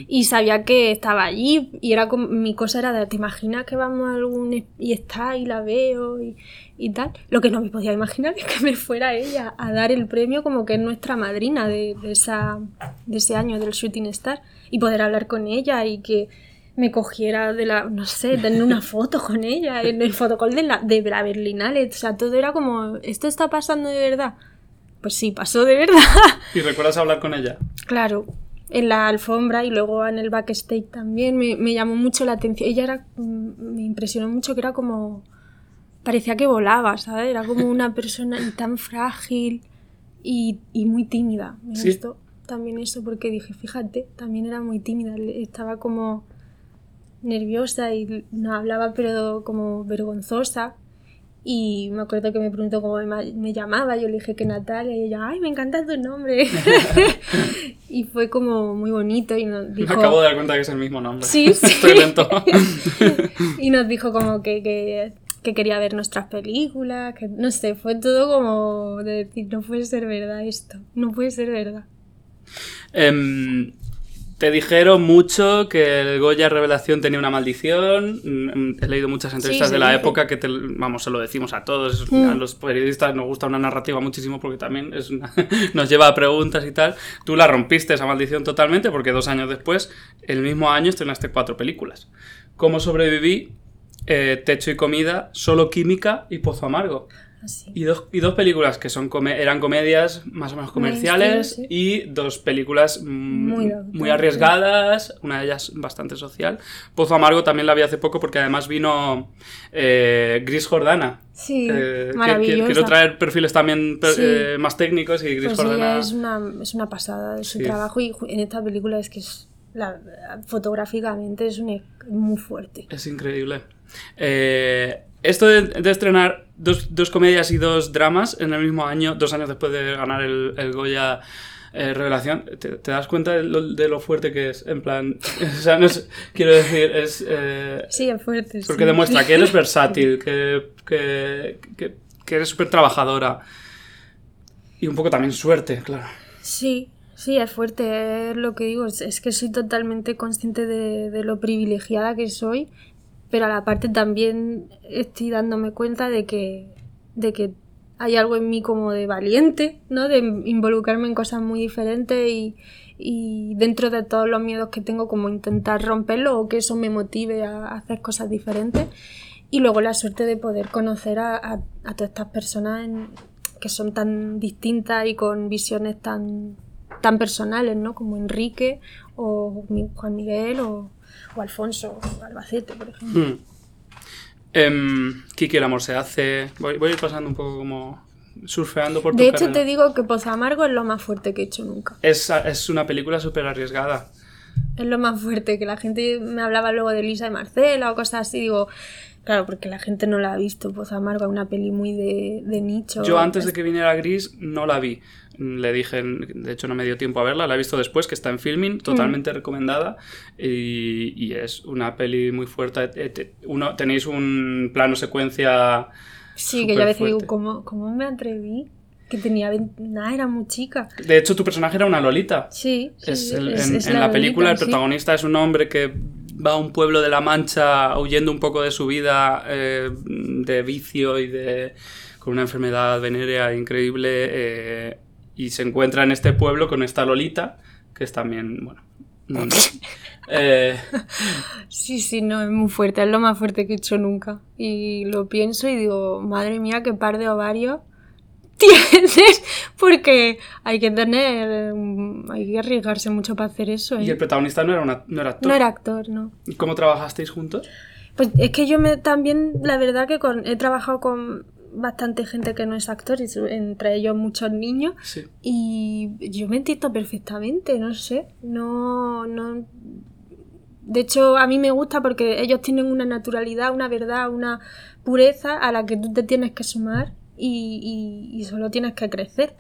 [SPEAKER 2] y sabía que estaba allí y era como, mi cosa era de, ¿te imaginas que vamos a algún y está y la veo y, y, tal? Lo que no me podía imaginar es que me fuera ella a dar el premio como que es nuestra madrina de, de, esa, de ese año del Shooting Star y poder hablar con ella y que me cogiera de la, no sé, tener una foto con ella en el fotocall de la, de la Berlinale. O sea, todo era como, ¿esto está pasando de verdad? Pues sí, pasó de verdad.
[SPEAKER 1] ¿Y recuerdas hablar con ella?
[SPEAKER 2] Claro, en la alfombra y luego en el backstage también. Me, me llamó mucho la atención. Ella era, me impresionó mucho que era como, parecía que volaba, ¿sabes? Era como una persona tan frágil y, y muy tímida. Me gustó también eso porque dije, fíjate, también era muy tímida. Estaba como nerviosa y no hablaba pero como vergonzosa. Y me acuerdo que me preguntó cómo me, llamaba, yo le dije que Natalia, y ella, ay, me encanta tu nombre. y fue como muy bonito y nos dijo...
[SPEAKER 1] Me acabo de dar cuenta que es el mismo nombre.
[SPEAKER 2] Sí, sí.
[SPEAKER 1] Estoy lento.
[SPEAKER 2] y nos dijo como que, que, que, quería ver nuestras películas, que no sé, fue todo como de decir, no puede ser verdad esto, no puede ser verdad.
[SPEAKER 1] Um, te dijeron mucho que el Goya Revelación tenía una maldición. Mm, he leído muchas entrevistas de la época que, vamos, se lo decimos a todos. A mm. los periodistas nos gusta una narrativa muchísimo porque también es nos lleva a preguntas y tal. Tú la rompiste esa maldición totalmente porque dos años después, el mismo año, estrenaste cuatro películas. ¿Cómo sobreviví? Eh, techo y comida, solo química y pozo amargo.
[SPEAKER 2] Así.
[SPEAKER 1] Y dos, y dos películas que son come- eran comedias más o menos comerciales
[SPEAKER 2] Mainstream,
[SPEAKER 1] y dos películas mm,
[SPEAKER 2] Muy
[SPEAKER 1] arriesgadas, una de ellas bastante social. Pozo Amargo también la vi hace poco porque además vino eh, Gris Jordana.
[SPEAKER 2] Sí,
[SPEAKER 1] Eh,
[SPEAKER 2] maravillosa.
[SPEAKER 1] Quiero traer perfiles también
[SPEAKER 2] Sí.
[SPEAKER 1] eh, más técnicos y Gris
[SPEAKER 2] Pues
[SPEAKER 1] Jordana...
[SPEAKER 2] es una, es una pasada de su
[SPEAKER 1] Sí.
[SPEAKER 2] trabajo y en esta película es que es la, fotográficamente es un, muy fuerte.
[SPEAKER 1] Es increíble. Eh, esto de, de estrenar dos, dos comedias y dos dramas en el mismo año, dos años después de ganar el, el Goya eh, Revelación, ¿te, te das cuenta de lo, de lo fuerte que es? En plan, o sea, no es- quiero decir, es... eh,
[SPEAKER 2] Sí, es fuerte.
[SPEAKER 1] porque
[SPEAKER 2] sí.
[SPEAKER 1] demuestra que eres versátil, que, que, que- que eres súper trabajadora. Y un poco también suerte, claro.
[SPEAKER 2] Sí, sí, es fuerte, es lo que digo, es, es que soy totalmente consciente de, de lo privilegiada que soy, pero a la parte también estoy dándome cuenta de que, de que hay algo en mí como de valiente, ¿no? De involucrarme en cosas muy diferentes y, dentro de todos los miedos que tengo como intentar romperlo o que eso me motive a hacer cosas diferentes. Y luego la suerte de poder conocer a, todas estas personas que son tan distintas y con visiones tan, tan personales, ¿no? Como Enrique o Juan Miguel o, o Alfonso Albacete, por ejemplo.
[SPEAKER 1] Mm. Em, Kiki, el amor se hace. Voy, voy a ir pasando un poco como surfeando por tu
[SPEAKER 2] De hecho, te digo que Pozo Amargo es lo más fuerte que he hecho nunca.
[SPEAKER 1] Es, es una película súper arriesgada.
[SPEAKER 2] Es lo más fuerte, que la gente me hablaba luego de Lisa y Marcela o cosas así, digo, claro, porque la gente no la ha visto, Pozo Amargo una peli muy de, de nicho.
[SPEAKER 1] Yo antes de que viniera Gris no la vi. Le dije, de hecho no me dio tiempo a verla, la he visto después, que está en filming, totalmente recomendada. Y, y es una peli muy fuerte. Eh, te- Uno, tenéis un plano secuencia...
[SPEAKER 2] Sí, que yo a veces digo. ¿cómo, ¿cómo me atreví? Que tenía 20 nada, era muy chica.
[SPEAKER 1] De hecho, tu personaje era una Lolita.
[SPEAKER 2] Sí, sí,
[SPEAKER 1] Es el-
[SPEAKER 2] es-
[SPEAKER 1] en
[SPEAKER 2] es
[SPEAKER 1] en la, película el
[SPEAKER 2] Lolita, sí.
[SPEAKER 1] protagonista es un hombre que va a un pueblo de la Mancha huyendo un poco de su vida eh, de vicio y de con una enfermedad venérea increíble eh, y se encuentra en este pueblo con esta Lolita que es también bueno no- eh,
[SPEAKER 2] Sí, sí, no, es muy fuerte, es lo más fuerte que he hecho nunca. Y lo pienso y digo, madre mía, qué par de ovarios tienes, porque hay que tener, hay que arriesgarse mucho para hacer eso.
[SPEAKER 1] y
[SPEAKER 2] ¿eh?
[SPEAKER 1] el protagonista no era, una- no era actor
[SPEAKER 2] No era actor, no.
[SPEAKER 1] ¿Y cómo trabajasteis juntos?
[SPEAKER 2] Pues es que yo me también, la verdad que con, he trabajado con bastante gente que no es actor, entre ellos muchos niños,
[SPEAKER 1] Sí.
[SPEAKER 2] y yo me entiendo perfectamente, no sé, no, no... De hecho, a mí me gusta porque ellos tienen una naturalidad, una verdad, una pureza a la que tú te tienes que sumar y, y- y solo tienes que crecer.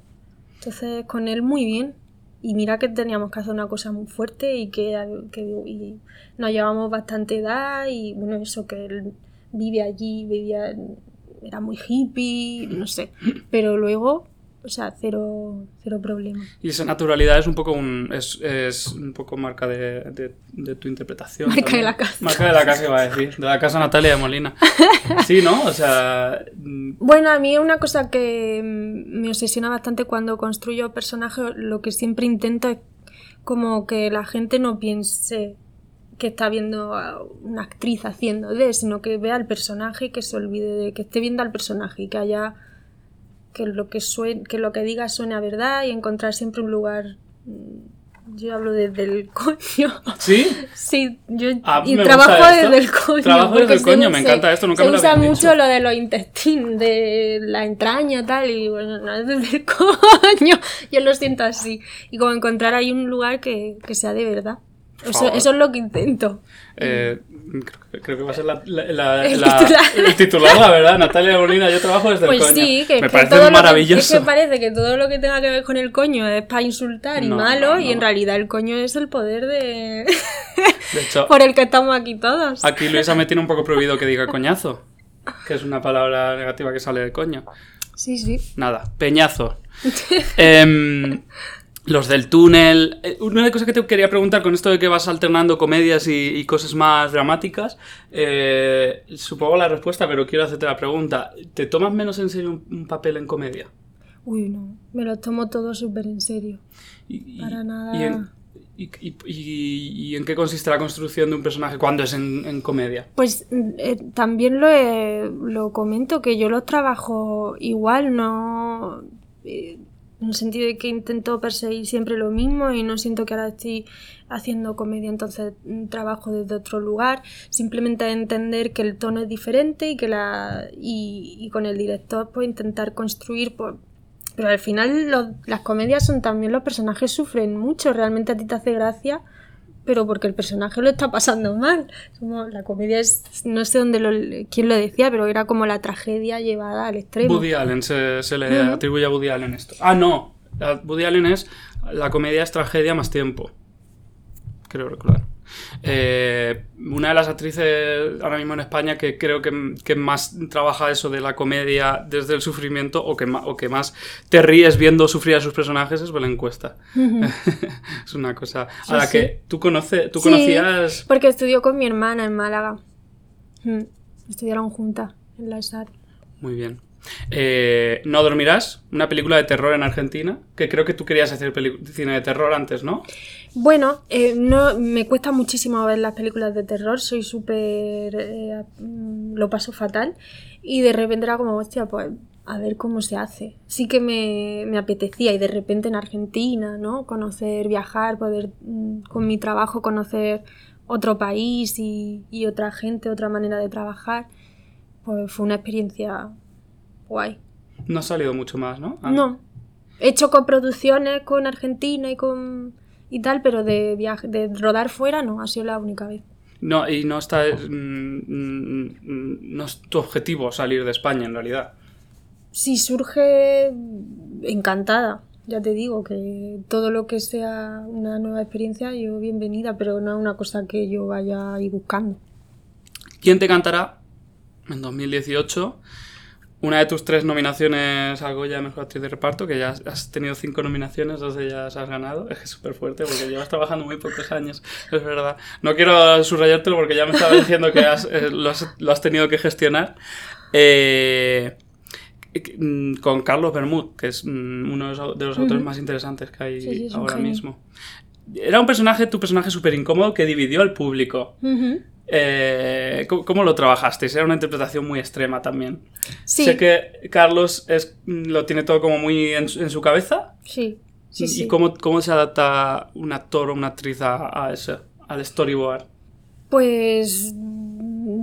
[SPEAKER 2] Entonces, con él muy bien. Y mira que teníamos que hacer una cosa muy fuerte y que, que- y nos llevamos bastante edad y bueno, eso que él vive allí, vivía, en- era muy hippie, no sé. Pero luego, o sea, cero, cero problema.
[SPEAKER 1] Y esa naturalidad es un poco un, es, es un poco marca de, de- de tu interpretación.
[SPEAKER 2] Marca
[SPEAKER 1] también.
[SPEAKER 2] de la casa.
[SPEAKER 1] Marca de la casa, iba a decir. De la casa Natalia de Molina. Sí, ¿no? O sea.
[SPEAKER 2] Bueno, a mí es una cosa que mm, me obsesiona bastante cuando construyo personajes, lo que siempre intento es como que la gente no piense que está viendo a una actriz haciendo de, sino que vea al personaje y que se olvide de que esté viendo al personaje y que haya que lo que suene, que lo que diga suene a verdad y encontrar siempre un lugar mm, yo hablo desde el coño.
[SPEAKER 1] ¿Sí?
[SPEAKER 2] Sí, yo
[SPEAKER 1] Ah,
[SPEAKER 2] y trabajo desde el coño.
[SPEAKER 1] Trabajo desde el coño,
[SPEAKER 2] se-
[SPEAKER 1] me encanta esto, nunca
[SPEAKER 2] se
[SPEAKER 1] me lo
[SPEAKER 2] usa mucho
[SPEAKER 1] dicho.
[SPEAKER 2] lo de los intestinos, de la entraña tal, y bueno, no es desde el coño. Yo lo siento así. Y como encontrar ahí un lugar que, que sea de verdad. Eso, es lo que intento.
[SPEAKER 1] Eh, creo, que- creo que va a ser la, la- la-
[SPEAKER 2] El
[SPEAKER 1] la-
[SPEAKER 2] titular.
[SPEAKER 1] el titular, la verdad. Natalia Molina, yo trabajo desde
[SPEAKER 2] Pues
[SPEAKER 1] el coño.
[SPEAKER 2] sí, que,
[SPEAKER 1] Me
[SPEAKER 2] que
[SPEAKER 1] parece
[SPEAKER 2] todo lo que-
[SPEAKER 1] maravilloso.
[SPEAKER 2] es que parece que todo lo que tenga que ver con el coño es para insultar y
[SPEAKER 1] No,
[SPEAKER 2] malo,
[SPEAKER 1] no,
[SPEAKER 2] y en realidad el coño es el poder de
[SPEAKER 1] De hecho,
[SPEAKER 2] por el que estamos aquí todos.
[SPEAKER 1] aquí Luisa me tiene un poco prohibido que diga coñazo. Que es una palabra negativa que sale de coño.
[SPEAKER 2] Sí, sí.
[SPEAKER 1] Nada, peñazo. Em, los del túnel. Eh, Una de las cosas que te quería preguntar con esto de que vas alternando comedias y, y cosas más dramáticas, eh, supongo la respuesta, pero quiero hacerte la pregunta. ¿Te tomas menos en serio un, un papel en comedia?
[SPEAKER 2] Uy, no, me lo tomo todo súper en serio.
[SPEAKER 1] Y,
[SPEAKER 2] Para nada.
[SPEAKER 1] y en- ¿Y, en qué consiste la construcción de un personaje cuando es en, en comedia?
[SPEAKER 2] Pues eh, también lo, he- lo comento, que yo los trabajo igual, no... eh, en el sentido de que intento perseguir siempre lo mismo y no siento que ahora estoy haciendo comedia, entonces mm, trabajo desde otro lugar. Simplemente entender que el tono es diferente y que la y, y con el director pues intentar construir pues, pero al final los- las comedias son también los personajes sufren mucho, realmente a ti te hace gracia, pero porque el personaje lo está pasando mal. Como la comedia es, no sé dónde lo, quién lo decía, pero era como la tragedia llevada al extremo.
[SPEAKER 1] Woody Allen, se, se le
[SPEAKER 2] Ujú.
[SPEAKER 1] atribuye a Woody Allen esto. Ah, no. Woody Allen es la comedia es tragedia más tiempo. Creo recordar. Eh, una de las actrices ahora mismo en España que creo que, que más trabaja eso de la comedia desde el sufrimiento o que, o que más te ríes viendo sufrir a sus personajes es Belén Cuesta.
[SPEAKER 2] Ujú.
[SPEAKER 1] es una cosa
[SPEAKER 2] Sí,
[SPEAKER 1] a la
[SPEAKER 2] sí.
[SPEAKER 1] que tú, conoce, tú
[SPEAKER 2] Sí.
[SPEAKER 1] conocías...
[SPEAKER 2] Porque estudió con mi hermana en Málaga. Estudiaron juntas en la SAR.
[SPEAKER 1] Muy bien. Eh, no dormirás, una película de terror en Argentina, que creo que tú querías hacer cine de terror antes, ¿no?
[SPEAKER 2] Bueno, eh, no, me cuesta muchísimo ver las películas de terror, soy súper... eh, mm, lo paso fatal y de repente era como, hostia, pues a ver cómo se hace. Sí que me, me apetecía y de repente en Argentina, ¿no? Conocer, viajar, poder mm, con mi trabajo conocer otro país y, y otra gente, otra manera de trabajar, pues fue una experiencia guay.
[SPEAKER 1] No ha salido mucho más, ¿no? Ah,
[SPEAKER 2] No. He hecho coproducciones con Argentina y con y tal, pero de viaje, de rodar fuera no, ha sido la única vez.
[SPEAKER 1] No, y no está. mm, mm, mm, no es tu objetivo salir de España, en realidad.
[SPEAKER 2] Si surge, encantada. Ya te digo que todo lo que sea una nueva experiencia, yo bienvenida, pero no es una cosa que yo vaya a ir buscando.
[SPEAKER 1] ¿Quién te cantará en 2018? Una de tus tres nominaciones a Goya Mejor Actriz de Reparto, que ya has- tenido cinco nominaciones, dos de ellas has ganado. Es que es súper fuerte porque llevas trabajando muy pocos años, es verdad. No quiero subrayártelo porque ya me estaba diciendo que has, eh, lo, has, lo has tenido que gestionar. Eh, mm, con Carlos Bermud, que es mm, uno de los, autores más interesantes que hay
[SPEAKER 2] Sí, sí,
[SPEAKER 1] ahora mismo. Era un personaje, tu personaje súper incómodo que dividió al público.
[SPEAKER 2] Ujú.
[SPEAKER 1] Eh, ¿cómo, lo trabajasteis? Era una interpretación muy extrema también.
[SPEAKER 2] Sí,
[SPEAKER 1] Sé que Carlos es, lo tiene todo como muy en, su- en su cabeza.
[SPEAKER 2] sí, sí,
[SPEAKER 1] ¿Y
[SPEAKER 2] sí.
[SPEAKER 1] cómo, cómo se adapta un actor o una actriz a, a ese, al storyboard?
[SPEAKER 2] Pues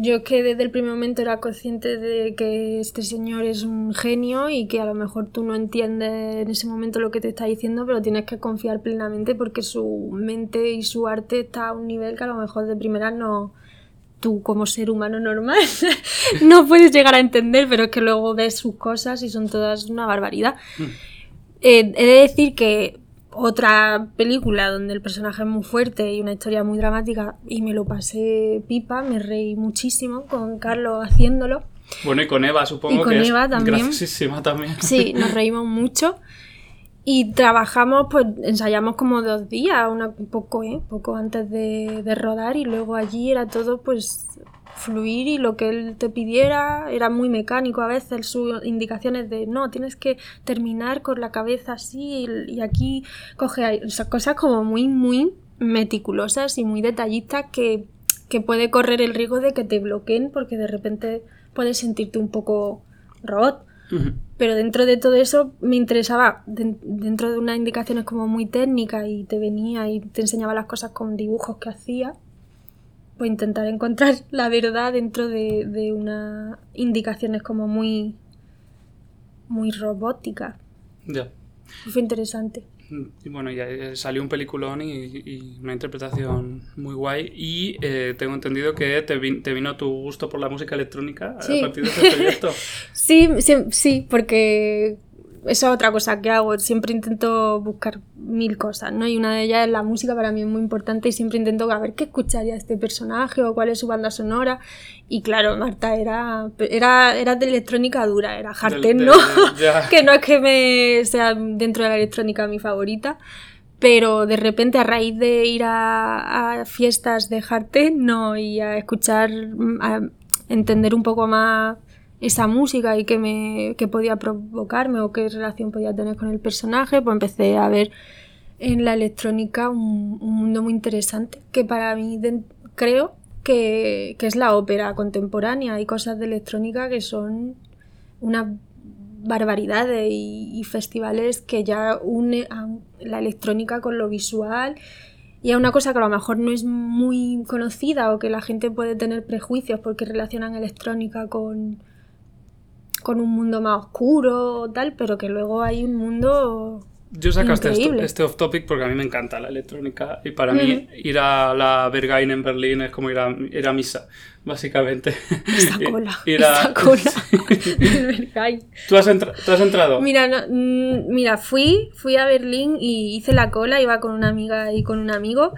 [SPEAKER 2] yo que desde el primer momento era consciente de que este señor es un genio y que a lo mejor tú no entiendes en ese momento lo que te está diciendo, pero tienes que confiar plenamente porque su mente y su arte está a un nivel que a lo mejor de primera no tú como ser humano normal no puedes llegar a entender, pero es que luego ves sus cosas y son todas una barbaridad. Eh, he de decir que otra película donde el personaje es muy fuerte y una historia muy dramática y me lo pasé pipa, me reí muchísimo con Carlos haciendo
[SPEAKER 1] Bueno, y con Eva supongo
[SPEAKER 2] Y con
[SPEAKER 1] que es
[SPEAKER 2] Eva también.
[SPEAKER 1] graciosísima también.
[SPEAKER 2] Sí, nos reímos mucho y trabajamos, pues ensayamos como dos días, una, un poco, ¿eh? poco antes de, de rodar y luego allí era todo pues fluir y lo que él te pidiera era muy mecánico a veces sus indicaciones de no, tienes que terminar con la cabeza así y, aquí coge ahí", o sea, cosas como muy, muy meticulosas y muy detallistas que, que puede correr el riesgo de que te bloqueen porque de repente puedes sentirte un poco robot.
[SPEAKER 1] Ujú.
[SPEAKER 2] Pero dentro de todo eso me interesaba, den- dentro de unas indicaciones como muy técnicas y te venía y te enseñaba las cosas con dibujos que hacía, pues intentar encontrar la verdad dentro de, de unas indicaciones como muy, muy robóticas.
[SPEAKER 1] Ya.
[SPEAKER 2] Fue interesante.
[SPEAKER 1] Y bueno, ya eh, salió un peliculón y, y una interpretación muy guay. Y eh, tengo entendido que te, te vino tu gusto por la música electrónica
[SPEAKER 2] Sí.
[SPEAKER 1] a partir de este proyecto.
[SPEAKER 2] Sí, sí, sí, porque esa es otra cosa que hago. Siempre intento buscar mil cosas, ¿no? Y una de ellas es la música, para mí es muy importante y siempre intento a ver qué escucharía este personaje o cuál es su banda sonora. Y claro, Marta era, era, era de electrónica dura, era hard
[SPEAKER 1] Del-
[SPEAKER 2] techno,
[SPEAKER 1] del- ya.
[SPEAKER 2] que no es que me sea dentro de la electrónica mi favorita. Pero de repente, a raíz de ir a, a fiestas de hard techno y a escuchar, a entender un poco más esa música y qué, me, qué podía provocarme o qué relación podía tener con el personaje, pues empecé a ver en la electrónica un, un mundo muy interesante que para mí creo que, que es la ópera contemporánea. Hay cosas de electrónica que son una barbaridades y, y festivales que ya une a la electrónica con lo visual y es una cosa que a lo mejor no es muy conocida o que la gente puede tener prejuicios porque relacionan electrónica con, con un mundo más oscuro o tal, pero que luego hay un mundo
[SPEAKER 1] Yo sacaste
[SPEAKER 2] Increíble.
[SPEAKER 1] este off topic porque a mí me encanta la electrónica y para mí ir a la Berghain en Berlín es como ir a, ir a misa, básicamente.
[SPEAKER 2] esa
[SPEAKER 1] Ir-
[SPEAKER 2] cola,
[SPEAKER 1] ir a-
[SPEAKER 2] esa cola.
[SPEAKER 1] ¿Tú, has tú has entrado?
[SPEAKER 2] Mira, no- mm, mira, fui, fui a Berlín y hice la cola, iba con una amiga y con un amigo,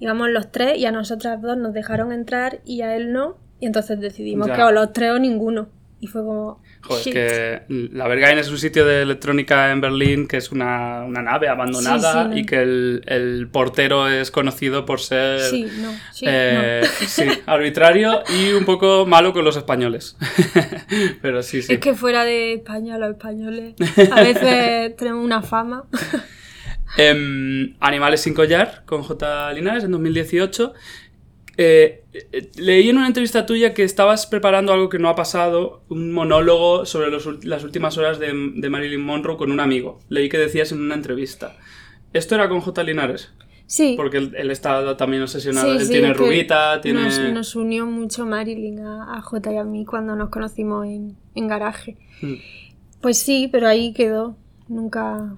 [SPEAKER 2] íbamos los tres y a nosotras dos nos dejaron entrar y a él no, y entonces decidimos
[SPEAKER 1] Ya.
[SPEAKER 2] que o los tres o ninguno. Y fue como...
[SPEAKER 1] Joder,
[SPEAKER 2] shit.
[SPEAKER 1] que la Berghain es un sitio de electrónica en Berlín que es una, una nave abandonada
[SPEAKER 2] Sí, sí, no.
[SPEAKER 1] y que el, el portero es conocido por ser
[SPEAKER 2] Sí, no, sí,
[SPEAKER 1] eh, sí, arbitrario y un poco malo con los españoles. Pero sí,
[SPEAKER 2] no.
[SPEAKER 1] sí.
[SPEAKER 2] Es que fuera de España los españoles a veces tenemos una fama.
[SPEAKER 1] Em, Animales sin collar con J. Linares en 2018. Eh, eh, leí en una entrevista tuya que estabas preparando algo que no ha pasado, un monólogo sobre los las últimas horas de, de Marilyn Monroe con un amigo. Leí que decías en una entrevista. ¿Esto era con J. Linares?
[SPEAKER 2] Sí,
[SPEAKER 1] Porque él, él está también obsesionado.
[SPEAKER 2] Sí,
[SPEAKER 1] él
[SPEAKER 2] sí,
[SPEAKER 1] tiene rubita, tiene...
[SPEAKER 2] Nos, nos unió mucho Marilyn a, a J y a mí cuando nos conocimos en, en garaje.
[SPEAKER 1] Mm.
[SPEAKER 2] Pues sí, pero ahí quedó. Nunca.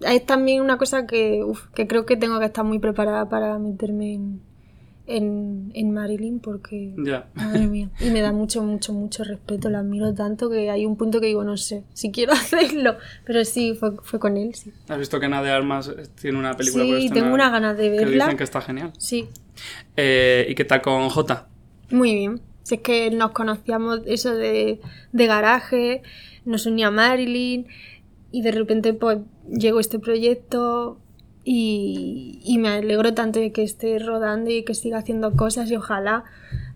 [SPEAKER 2] Es también una cosa que, uf, que creo que tengo que estar muy preparada para meterme en, en, en Marilyn porque.
[SPEAKER 1] Ya.
[SPEAKER 2] Madre mía. Y me da mucho, mucho, mucho respeto. La admiro tanto que hay un punto que digo, no sé si quiero hacerlo. Pero sí, fue, fue con él, sí.
[SPEAKER 1] ¿Has visto que Ana de Armas tiene una película por
[SPEAKER 2] Sí,
[SPEAKER 1] estrenar
[SPEAKER 2] tengo una ganas de
[SPEAKER 1] Que
[SPEAKER 2] verla.
[SPEAKER 1] dicen que está genial.
[SPEAKER 2] Sí,
[SPEAKER 1] Eh, ¿Y qué tal con J?
[SPEAKER 2] Muy bien. Si es que nos conocíamos eso de, de garaje, nos unía Marilyn y de repente pues llegó este proyecto y, y me alegro tanto de que esté rodando y que siga haciendo cosas y ojalá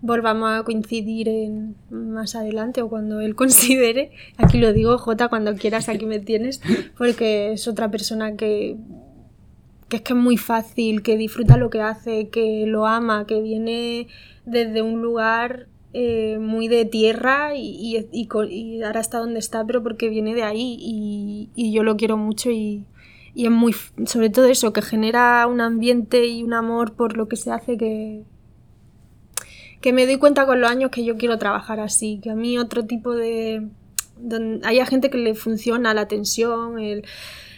[SPEAKER 2] volvamos a coincidir en, más adelante o cuando él considere. Aquí lo digo, Jota, cuando quieras aquí me tienes, porque es otra persona que, que es que es muy fácil, que disfruta lo que hace, que lo ama, que viene desde un lugar eh, muy de tierra y, y, y ahora está donde está, pero porque viene de ahí y yo lo quiero mucho y, y es muy, sobre todo eso, que genera un ambiente y un amor por lo que se hace que, que me doy cuenta con los años que yo quiero trabajar así, que a mí otro tipo de... don- hay gente que le funciona la tensión, el,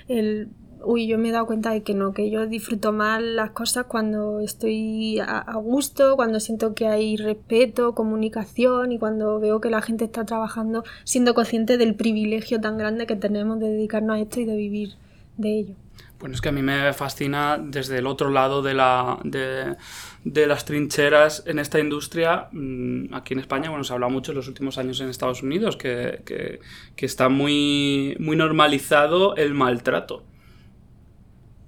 [SPEAKER 2] el... Uy, yo me he dado cuenta de que no, que yo disfruto más las cosas cuando estoy a gusto, cuando siento que hay respeto, comunicación y cuando veo que la gente está trabajando siendo consciente del privilegio tan grande que tenemos de dedicarnos a esto y de vivir de ello.
[SPEAKER 1] Bueno, es que a mí me fascina desde el otro lado de, la, de, de las trincheras en esta industria, mm, aquí en España, bueno, se habla mucho en los últimos años en Estados Unidos, que, que, que está muy, muy normalizado el maltrato.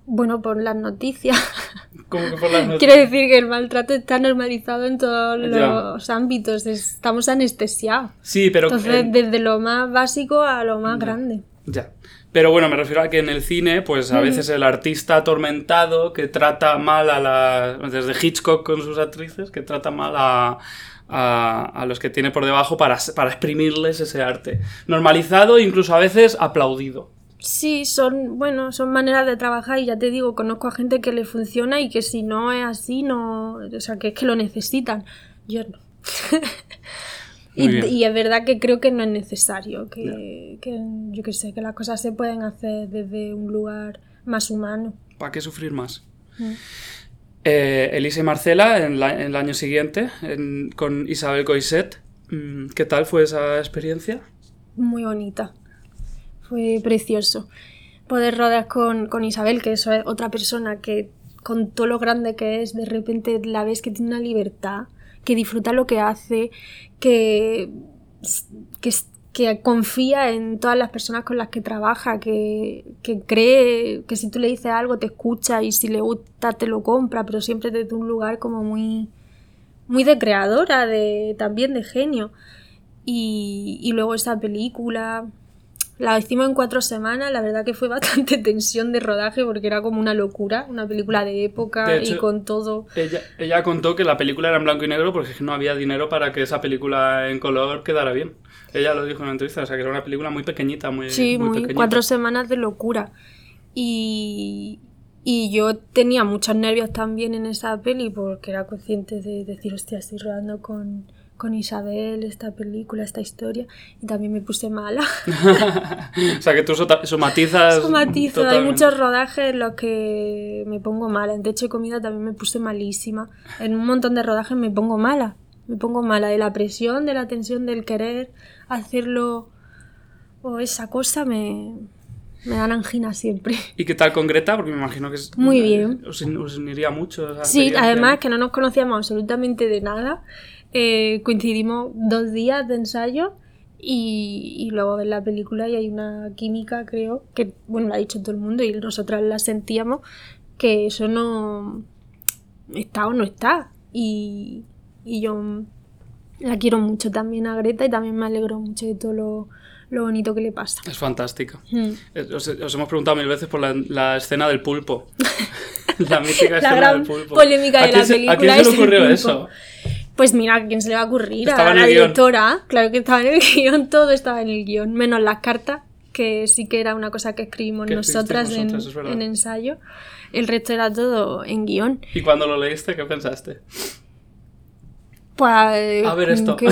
[SPEAKER 2] Bueno, por las noticias.
[SPEAKER 1] Como que por las not-
[SPEAKER 2] Quiero decir que el maltrato está normalizado en todos
[SPEAKER 1] Ya.
[SPEAKER 2] los ámbitos, estamos anestesiados.
[SPEAKER 1] Sí, pero...
[SPEAKER 2] Entonces,
[SPEAKER 1] en-
[SPEAKER 2] desde lo más básico a lo más grande.
[SPEAKER 1] Ya. Pero bueno, me refiero a que en el cine, pues a veces el artista atormentado que trata mal a las. Desde Hitchcock con sus actrices, que trata mal a. A, a los que tiene por debajo para, para exprimirles ese arte. Normalizado, incluso a veces aplaudido.
[SPEAKER 2] Sí, son, bueno, son maneras de trabajar y ya te digo, conozco a gente que le funciona y que si no es así, no, o sea, que es que lo necesitan. Yo no. Y, y es verdad que creo que no es necesario, que, que yo qué sé, que las cosas se pueden hacer desde un lugar más humano.
[SPEAKER 1] ¿Para qué sufrir más?
[SPEAKER 2] Mm.
[SPEAKER 1] Eh, Elisa y Marcela, en, la- en el año siguiente, en- con Isabel Coiset. Mm, ¿Qué tal fue esa experiencia?
[SPEAKER 2] muy bonita. Fue precioso. Poder rodar con, con Isabel, que eso es otra persona que con todo lo grande que es, de repente la ves que tiene una libertad, que disfruta lo que hace, que, que, que confía en todas las personas con las que trabaja, que, que cree que si tú le dices algo te escucha y si le gusta te lo compra, pero siempre desde un lugar como muy, muy de creadora, de, también de genio. Y, y luego esa película, La hicimos en cuatro semanas, la verdad que fue bastante tensión de rodaje porque era como una locura, una película de época
[SPEAKER 1] De
[SPEAKER 2] y con todo.
[SPEAKER 1] Ella, ella contó que la película era en blanco y negro porque no había dinero para que esa película en color quedara bien. Ella lo dijo en una entrevista, o sea que era una película muy pequeñita, muy,
[SPEAKER 2] Sí,
[SPEAKER 1] muy
[SPEAKER 2] muy,
[SPEAKER 1] pequeñita.
[SPEAKER 2] cuatro semanas de locura. Y, y yo tenía muchos nervios también en esa peli porque era consciente de decir, hostia, estoy rodando con, con Isabel esta película, esta historia. Y también me puse mala.
[SPEAKER 1] o sea que tú somatizas.
[SPEAKER 2] Somatizo, hay
[SPEAKER 1] totalmente.
[SPEAKER 2] muchos rodajes en los que me pongo mala. En techo de comida también me puse malísima. En un montón de rodajes me pongo mala. Me pongo mala de la presión, de la tensión, del querer hacerlo. O esa cosa me, me dan angina siempre.
[SPEAKER 1] ¿Y qué tal con Greta? Porque me imagino que es,
[SPEAKER 2] Muy bien.
[SPEAKER 1] Os, uniría mucho.
[SPEAKER 2] Sí, además que no nos conocíamos absolutamente de nada. Eh, coincidimos dos días de ensayo y, y luego ves la película y hay una química, creo, que bueno, la ha dicho todo el mundo y nosotras la sentíamos, que eso no está o no está. Y, y yo la quiero mucho también a Greta y también me alegro mucho de todo lo, lo bonito que le pasa.
[SPEAKER 1] Es fantástica.
[SPEAKER 2] Mm.
[SPEAKER 1] Os, os hemos preguntado mil veces por la, la escena del pulpo. la mítica
[SPEAKER 2] La
[SPEAKER 1] escena
[SPEAKER 2] gran
[SPEAKER 1] del pulpo.
[SPEAKER 2] polémica
[SPEAKER 1] ¿A
[SPEAKER 2] de la
[SPEAKER 1] se- ¿A
[SPEAKER 2] película
[SPEAKER 1] quién se le ocurrió eso?
[SPEAKER 2] Pues mira, ¿a quién se le va a ocurrir?
[SPEAKER 1] Estaba
[SPEAKER 2] a la
[SPEAKER 1] guion.
[SPEAKER 2] directora. Claro que estaba en el guion, todo estaba en el guion, menos las cartas, que sí que era una cosa que escribimos
[SPEAKER 1] Que
[SPEAKER 2] nosotras, en, en ensayo. El resto era todo en guion.
[SPEAKER 1] ¿Y cuando lo leíste, qué pensaste?
[SPEAKER 2] Pues,
[SPEAKER 1] A ver esto.
[SPEAKER 2] que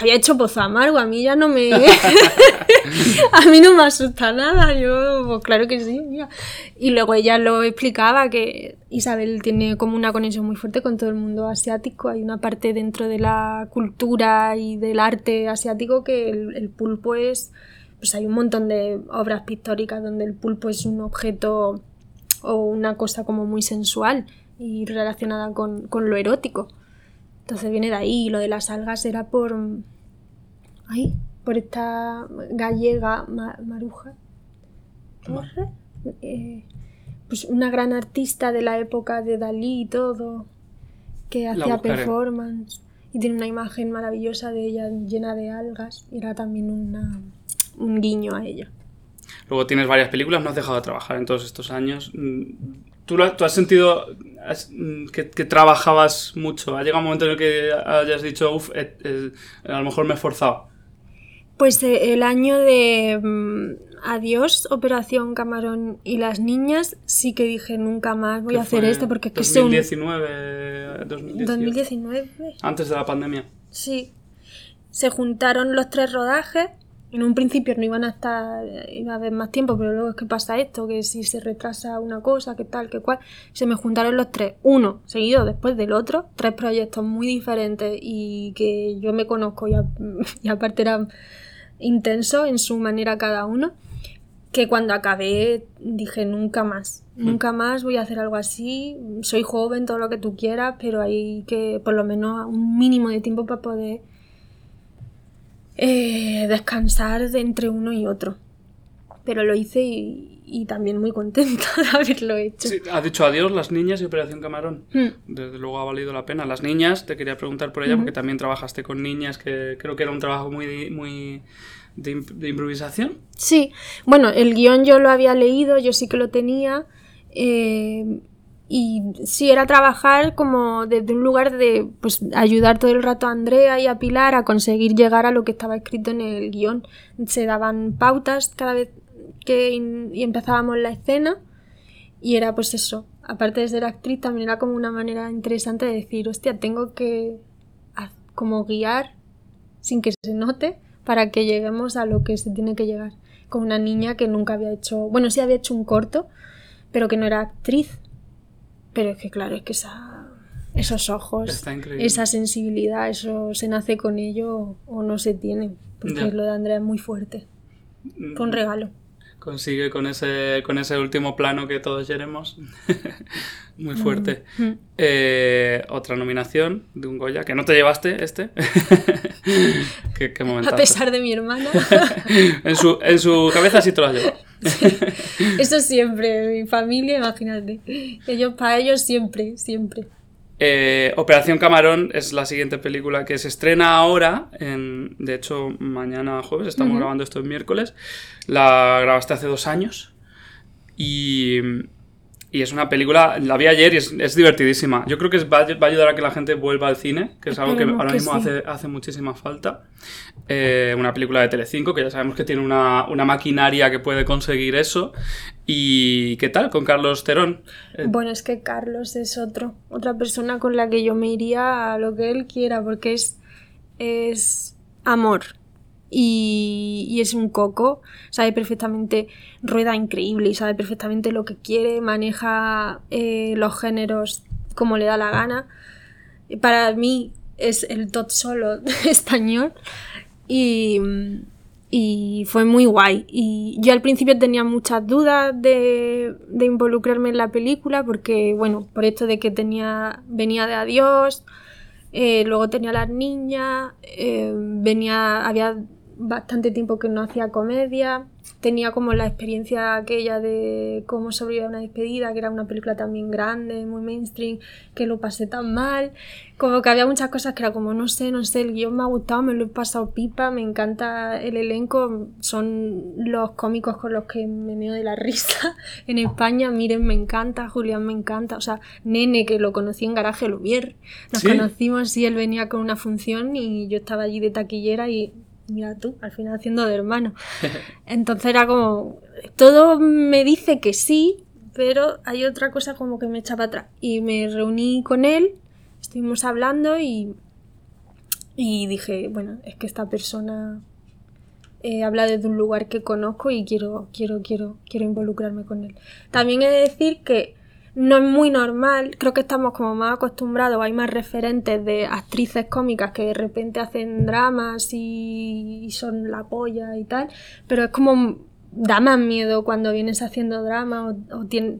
[SPEAKER 2] había hecho pozo amargo, a mí ya no me... a mí no me asusta nada, yo, pues claro que sí, mira. Y luego ella lo explicaba que Isabel tiene como una conexión muy fuerte con todo el mundo asiático, hay una parte dentro de la cultura y del arte asiático que el, el pulpo es... Pues hay un montón de obras pictóricas donde el pulpo es un objeto o una cosa como muy sensual y relacionada con, con lo erótico. Entonces viene de ahí. Y lo de las algas era por. Ay, por esta gallega Ma- Maruja. Torre. Eh, pues una gran artista de la época de Dalí y todo. Que hacía performance. Y tiene una imagen maravillosa de ella llena de algas. Y era también una, un guiño a ella.
[SPEAKER 1] Luego tienes varias películas, no has dejado de trabajar en todos estos años. Mm, ¿Tú, lo- tú has sentido has- mm, que, que trabajabas mucho? ¿Ha llegado un momento en el que hayas dicho, uff, a lo mejor me he esforzado?
[SPEAKER 2] Pues eh, el año de mm, Adiós, Operación Camarón y las niñas, sí que dije nunca más voy a hacer esto porque es que son
[SPEAKER 1] 2019, 2018,
[SPEAKER 2] 2019.
[SPEAKER 1] antes de la pandemia.
[SPEAKER 2] Sí. Se juntaron los tres rodajes. En un principio no iban a estar, iba a haber más tiempo, pero luego es que pasa esto, que si se retrasa una cosa, que tal, que cual. Se me juntaron los tres, uno seguido después del otro, tres proyectos muy diferentes y que yo me conozco y, a- y aparte eran intensos en su manera cada uno, que cuando acabé dije nunca más, nunca más voy a hacer algo así, soy joven, todo lo que tú quieras, pero hay que por lo menos un mínimo de tiempo para poder eh, descansar de entre uno y otro. Pero lo hice y, y también muy contenta de haberlo hecho.
[SPEAKER 1] Sí, has dicho adiós las niñas y Operación Camarón.
[SPEAKER 2] Mm.
[SPEAKER 1] Desde luego ha valido la pena. Las niñas, te quería preguntar por ella, porque también trabajaste con niñas, que creo que era un trabajo muy, muy de, imp- de improvisación.
[SPEAKER 2] Sí, bueno, el guion yo lo había leído, yo sí que lo tenía. eh, y sí, era trabajar como desde un lugar de pues, ayudar todo el rato a Andrea y a Pilar a conseguir llegar a lo que estaba escrito en el guion. Se daban pautas cada vez que y empezábamos la escena y era pues eso. Aparte de ser actriz, también era como una manera interesante de decir, hostia, tengo que como guiar sin que se note para que lleguemos a lo que se tiene que llegar. Con una niña que nunca había hecho, bueno, sí había hecho un corto, pero que no era actriz. Pero es que claro, es que esa, esos ojos, esa sensibilidad, eso se nace con ello o no se tiene. Porque lo de Andrea es muy fuerte. Fue un regalo.
[SPEAKER 1] Consigue con ese, con ese último plano que todos queremos. Muy fuerte.
[SPEAKER 2] Mm.
[SPEAKER 1] Eh, otra nominación de un Goya, que no te llevaste este. qué, qué
[SPEAKER 2] A pesar de mi hermana.
[SPEAKER 1] en, su, en su cabeza sí te lo has llevado.
[SPEAKER 2] Eso siempre, mi familia, imagínate. Ellos, para ellos siempre, siempre.
[SPEAKER 1] Eh, Operación Camarón es la siguiente película que se estrena ahora. En, de hecho, mañana jueves, estamos grabando esto el miércoles. La grabaste hace dos años. Y, y es una película, la vi ayer y es, es divertidísima. Yo creo que es- va, a- va a ayudar a que la gente vuelva al cine, que es algo que ahora
[SPEAKER 2] que
[SPEAKER 1] mismo
[SPEAKER 2] sí.
[SPEAKER 1] hace, hace muchísima falta. Eh, una película de Telecinco, que ya sabemos que tiene una, una maquinaria que puede conseguir eso. ¿Y qué tal con Carlos Terón? Eh,
[SPEAKER 2] Bueno, es que Carlos es otro, otra persona con la que yo me iría a lo que él quiera, porque es, es amor. Y, es un coco, sabe perfectamente, rueda increíble y sabe perfectamente lo que quiere, maneja eh, los géneros como le da la gana. Para mí es el tot solo español y, y fue muy guay. Y yo al principio tenía muchas dudas de, de involucrarme en la película porque, bueno, por esto de que tenía, venía de Adiós, eh, luego tenía las niñas, eh, venía, había bastante tiempo que no hacía comedia, tenía como la experiencia aquella de cómo sobrevivir a una despedida, que era una película también grande, muy mainstream, que lo pasé tan mal, como que había muchas cosas que era como, no sé, no sé, el guion me ha gustado, me lo he pasado pipa, me encanta el elenco, son los cómicos con los que me meo de la risa en España, Miren me encanta, Julián me encanta, o sea, Nene que lo conocí en Garaje Lumier, nos
[SPEAKER 1] ¿Sí?
[SPEAKER 2] conocimos y él venía con una función y yo estaba allí de taquillera y mira tú, al final haciendo de hermano. Entonces era como, todo me dice que sí, pero hay otra cosa como que me echa para atrás. Y me reuní con él, estuvimos hablando y, y dije, bueno, es que esta persona eh, habla desde un lugar que conozco y quiero, quiero, quiero, quiero involucrarme con él. También he de decir que no es muy normal, creo que estamos como más acostumbrados, hay más referentes de actrices cómicas que de repente hacen dramas y, son la polla y tal, pero es como da más miedo cuando vienes haciendo drama o, o te-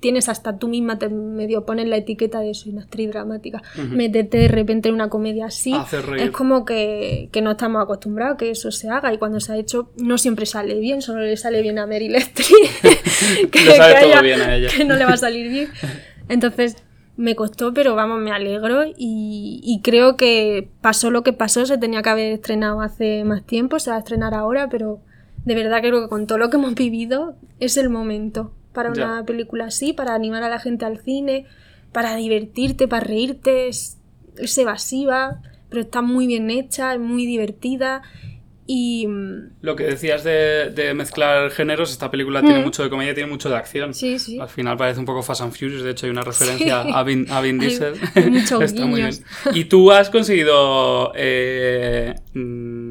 [SPEAKER 2] tienes hasta tú misma te medio pones la etiqueta de soy una actriz dramática,
[SPEAKER 1] Ujú.
[SPEAKER 2] meterte de repente en una comedia así, es como que, que no estamos acostumbrados a que eso se haga y cuando se ha hecho no siempre sale bien, solo le sale bien a Meryl Streep.
[SPEAKER 1] Bien a ella.
[SPEAKER 2] Que no le va a salir bien. Entonces me costó, pero vamos, me alegro y, y creo que pasó lo que pasó, se tenía que haber estrenado hace más tiempo, se va a estrenar ahora, pero de verdad creo que con todo lo que hemos vivido es el momento para una película así, para animar a la gente al cine, para divertirte, para reírte, es, es evasiva, pero está muy bien hecha, es muy divertida y mm,
[SPEAKER 1] Lo que decías de, de mezclar géneros, esta película tiene
[SPEAKER 2] Mm.
[SPEAKER 1] mucho de comedia, tiene mucho de acción.
[SPEAKER 2] sí, sí.
[SPEAKER 1] Al final parece un poco Fast and Furious, de hecho hay una referencia
[SPEAKER 2] Sí.
[SPEAKER 1] a, Vin, a Vin
[SPEAKER 2] Hay-
[SPEAKER 1] Diesel.
[SPEAKER 2] hay muchos
[SPEAKER 1] Está muy bien.
[SPEAKER 2] guiños.
[SPEAKER 1] Y tú has conseguido eh, mm,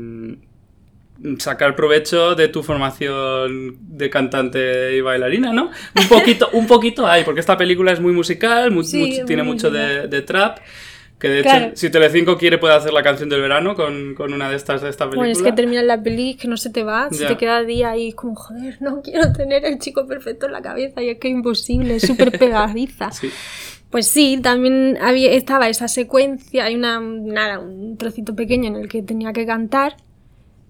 [SPEAKER 1] sacar provecho de tu formación de cantante y bailarina, ¿no? Un poquito, un poquito hay, porque esta película es muy musical, mu-
[SPEAKER 2] Sí,
[SPEAKER 1] mucho- tiene mucho de, de trap. Que de hecho,
[SPEAKER 2] Claro.
[SPEAKER 1] si Telecinco quiere, puede hacer la canción del verano con, con una de estas de esta película.
[SPEAKER 2] Bueno, es que terminas la peli, que no se te va, se
[SPEAKER 1] Ya.
[SPEAKER 2] te queda día ahí como, joder, no quiero tener el chico perfecto en la cabeza y es que es imposible, es súper pegadiza.
[SPEAKER 1] Sí.
[SPEAKER 2] Pues sí, también había, estaba esa secuencia, hay una, nada, un trocito pequeño en el que tenía que cantar.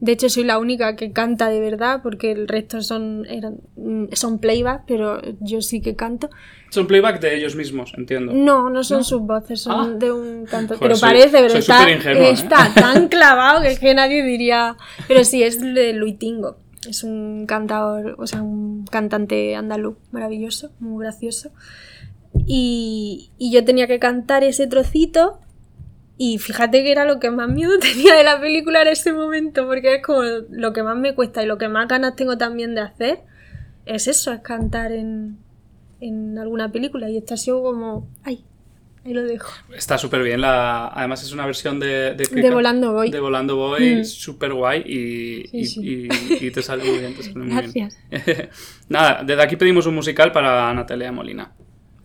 [SPEAKER 2] De hecho, soy la única que canta de verdad, porque el resto son, eran, mm, son playback, pero yo sí que canto.
[SPEAKER 1] Son playback de ellos mismos, entiendo.
[SPEAKER 2] No, no son
[SPEAKER 1] ¿No?
[SPEAKER 2] sus voces, son
[SPEAKER 1] Ah.
[SPEAKER 2] de un canto.
[SPEAKER 1] Joder,
[SPEAKER 2] pero
[SPEAKER 1] soy-
[SPEAKER 2] parece, pero está,
[SPEAKER 1] superingenuo, ¿eh?
[SPEAKER 2] está tan clavado que, es que nadie diría. Pero sí, es de Luitingo. Es un cantador, o sea, un cantante andaluz maravilloso, muy gracioso. Y, y yo tenía que cantar ese trocito. Y fíjate que era lo que más miedo tenía de la película en ese momento, porque es como lo que más me cuesta y lo que más ganas tengo también de hacer es eso, es cantar en, en alguna película. Y esto ha sido como, ay, ahí lo dejo.
[SPEAKER 1] Está súper bien. La... Además es una versión de... De,
[SPEAKER 2] De Volando Voy.
[SPEAKER 1] De Volando Boy,
[SPEAKER 2] Mm.
[SPEAKER 1] súper guay y,
[SPEAKER 2] Sí,
[SPEAKER 1] y-
[SPEAKER 2] sí.
[SPEAKER 1] y- y te sale muy bien. Te sale muy bien.
[SPEAKER 2] Gracias.
[SPEAKER 1] Nada, desde aquí pedimos un musical para Natalia Molina.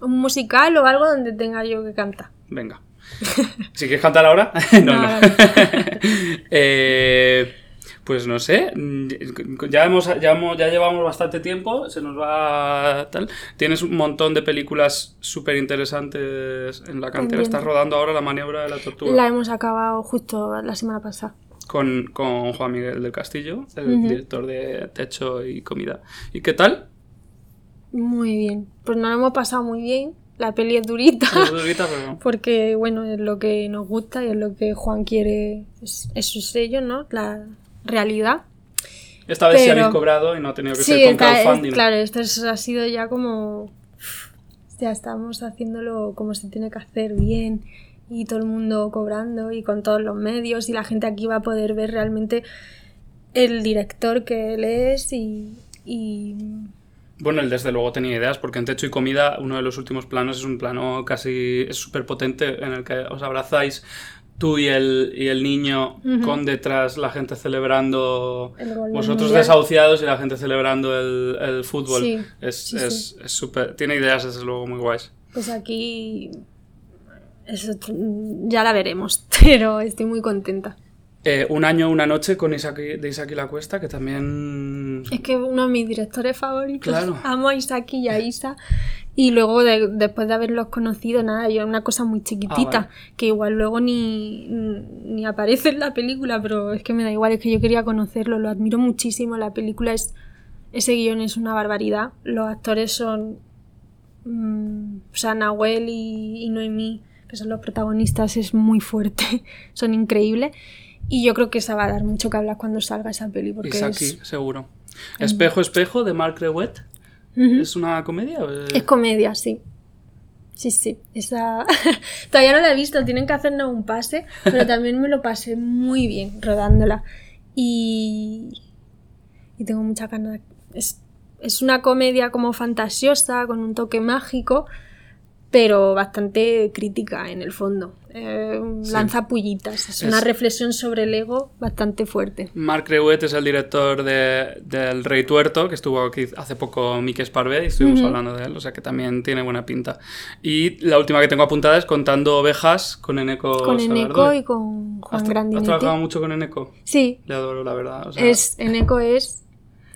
[SPEAKER 2] Un musical o algo donde tenga yo que cantar.
[SPEAKER 1] Venga. Si quieres cantar ahora. no, no.
[SPEAKER 2] No, vale.
[SPEAKER 1] Eh, pues no sé. Ya, hemos, ya, hemos- ya llevamos bastante tiempo. Se nos va tal. Tienes un montón de películas súper interesantes en la cantera. Estás rodando ahora La maniobra de la tortuga.
[SPEAKER 2] La hemos acabado justo la semana pasada.
[SPEAKER 1] con, con Juan Miguel del Castillo, el director de Techo y Comida. ¿Y qué tal?
[SPEAKER 2] Muy bien. Pues nos lo hemos pasado muy bien. La peli es durita.
[SPEAKER 1] Es durita, pero...
[SPEAKER 2] Porque, bueno, es lo que nos gusta y es lo que Juan quiere, es, es su sello, ¿no? La realidad.
[SPEAKER 1] Esta vez sí
[SPEAKER 2] Pero-
[SPEAKER 1] habéis cobrado y no ha tenido que
[SPEAKER 2] Sí,
[SPEAKER 1] ser con
[SPEAKER 2] esta- es-
[SPEAKER 1] crowdfunding.
[SPEAKER 2] claro, esto es- ha sido ya como. Ya estamos haciéndolo como se tiene que hacer bien y todo el mundo cobrando y con todos los medios y la gente aquí va a poder ver realmente el director que él es y. y
[SPEAKER 1] Bueno, él desde luego tenía ideas, porque en Techo y Comida uno de los últimos planos es un plano casi es súper potente en el que os abrazáis tú y el, y el niño con detrás la gente celebrando, vosotros
[SPEAKER 2] Mundial.
[SPEAKER 1] desahuciados y la gente celebrando el, el fútbol.
[SPEAKER 2] Sí,
[SPEAKER 1] es
[SPEAKER 2] sí,
[SPEAKER 1] es-
[SPEAKER 2] sí.
[SPEAKER 1] es súper... Tiene ideas desde luego muy guays.
[SPEAKER 2] pues aquí. Eso ya la veremos, pero estoy muy contenta.
[SPEAKER 1] Eh, un año, una noche con Isaac, de Isaac y la Cuesta, que también...
[SPEAKER 2] Es que uno de mis directores favoritos.
[SPEAKER 1] Claro.
[SPEAKER 2] Amo a Isaki y a Isa. Y luego, de- después de haberlos conocido, nada, yo una cosa muy chiquitita,
[SPEAKER 1] Ah, vale.
[SPEAKER 2] que igual luego ni, ni aparece en la película, pero es que me da igual, es que yo quería conocerlo, lo admiro muchísimo. La película es. Ese guion es una barbaridad. Los actores son. mm, o sea, Nahuel y, y Noemí, que son los protagonistas, es muy fuerte. son increíbles. Y yo creo que esa va a dar mucho que hablar cuando salga esa peli, porque
[SPEAKER 1] Isaki,
[SPEAKER 2] es.
[SPEAKER 1] seguro. Espejo, espejo, de Mark Rewet.
[SPEAKER 2] Ujú.
[SPEAKER 1] ¿Es una comedia? Es
[SPEAKER 2] comedia, sí. Sí, sí. Esa... Todavía no la he visto, tienen que hacernos un pase, pero también me lo pasé muy bien rodándola. Y, y tengo mucha ganas. Es, es una comedia como fantasiosa, con un toque mágico, pero bastante crítica en el fondo. Eh,
[SPEAKER 1] Sí.
[SPEAKER 2] Lanza pullitas. Es,
[SPEAKER 1] Es-
[SPEAKER 2] una reflexión sobre el ego bastante fuerte.
[SPEAKER 1] Mark Rewet es el director de, del Rey Tuerto, que estuvo aquí hace poco Mike Sparvé y estuvimos
[SPEAKER 2] Ujú.
[SPEAKER 1] hablando de él, o sea que también tiene buena pinta. Y la última que tengo apuntada es Contando Ovejas con Eneco
[SPEAKER 2] Con Eneco y con
[SPEAKER 1] ¿Has,
[SPEAKER 2] Juan
[SPEAKER 1] has
[SPEAKER 2] Grandinetti.
[SPEAKER 1] trabajado mucho con Eneco?
[SPEAKER 2] Sí,
[SPEAKER 1] Le adoro, la verdad. o sea,
[SPEAKER 2] Es, Eneco es,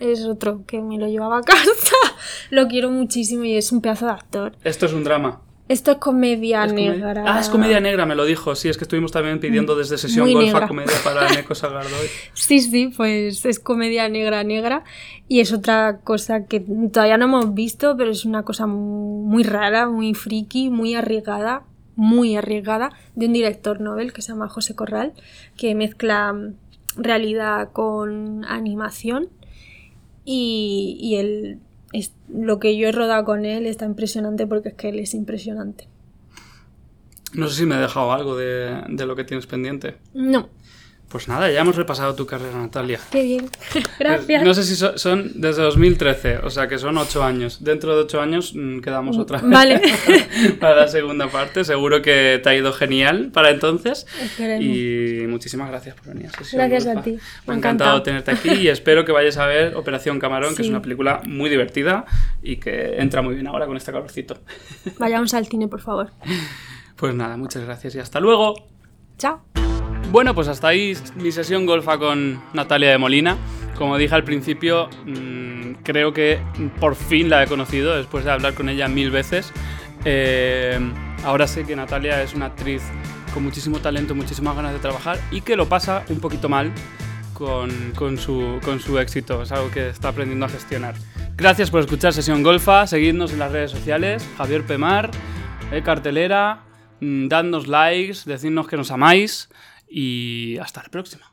[SPEAKER 2] es otro que me lo llevaba a casa. lo quiero muchísimo y es un pedazo de actor.
[SPEAKER 1] Esto es un drama.
[SPEAKER 2] Esto es comedia
[SPEAKER 1] Es
[SPEAKER 2] negra.
[SPEAKER 1] Ah, es comedia negra, me lo dijo. Sí, es que estuvimos también pidiendo desde sesión
[SPEAKER 2] Muy
[SPEAKER 1] golfa
[SPEAKER 2] negra.
[SPEAKER 1] comedia para Eneco Sagardoy.
[SPEAKER 2] Sí, sí, pues es comedia negra, negra. Y es otra cosa que todavía no hemos visto, pero es una cosa mu- muy, rara, muy friki, muy arriesgada, muy arriesgada, de un director novel que se llama José Corral, que mezcla mm, realidad con animación. Y, y él, es, lo que yo he rodado con él está impresionante porque es que él es impresionante.
[SPEAKER 1] No sé si me he dejado algo de, de lo que tienes pendiente.
[SPEAKER 2] No,
[SPEAKER 1] Pues nada, ya hemos repasado tu carrera, Natalia.
[SPEAKER 2] qué bien. Gracias.
[SPEAKER 1] No sé si so- son desde 2013, o sea que son ocho años. Dentro de ocho años mm, quedamos otra vez
[SPEAKER 2] Vale.
[SPEAKER 1] para la segunda parte. Seguro que te ha ido genial para entonces.
[SPEAKER 2] Esperemos.
[SPEAKER 1] Y muchísimas gracias por venir
[SPEAKER 2] Gracias a ti.
[SPEAKER 1] Me
[SPEAKER 2] Me
[SPEAKER 1] ha encantado
[SPEAKER 2] encantado.
[SPEAKER 1] tenerte aquí y espero que vayas a ver Operación Camarón, que es una película muy divertida y que entra muy bien ahora con este calorcito.
[SPEAKER 2] Vayamos al cine, por favor.
[SPEAKER 1] Pues nada, muchas gracias y hasta luego.
[SPEAKER 2] Chao.
[SPEAKER 1] Bueno, pues hasta ahí mi sesión golfa con Natalia de Molina. Como dije al principio, mm, creo que por fin la he conocido después de hablar con ella mil veces. Eh, ahora sé que Natalia es una actriz con muchísimo talento, muchísimas ganas de trabajar y que lo pasa un poquito mal con, con su, con su éxito. Es algo que está aprendiendo a gestionar. Gracias por escuchar Sesión Golfa. Seguidnos en las redes sociales. Javier Pemar, eh, Cartelera. mm, Dadnos likes, decidnos que nos amáis y hasta la próxima.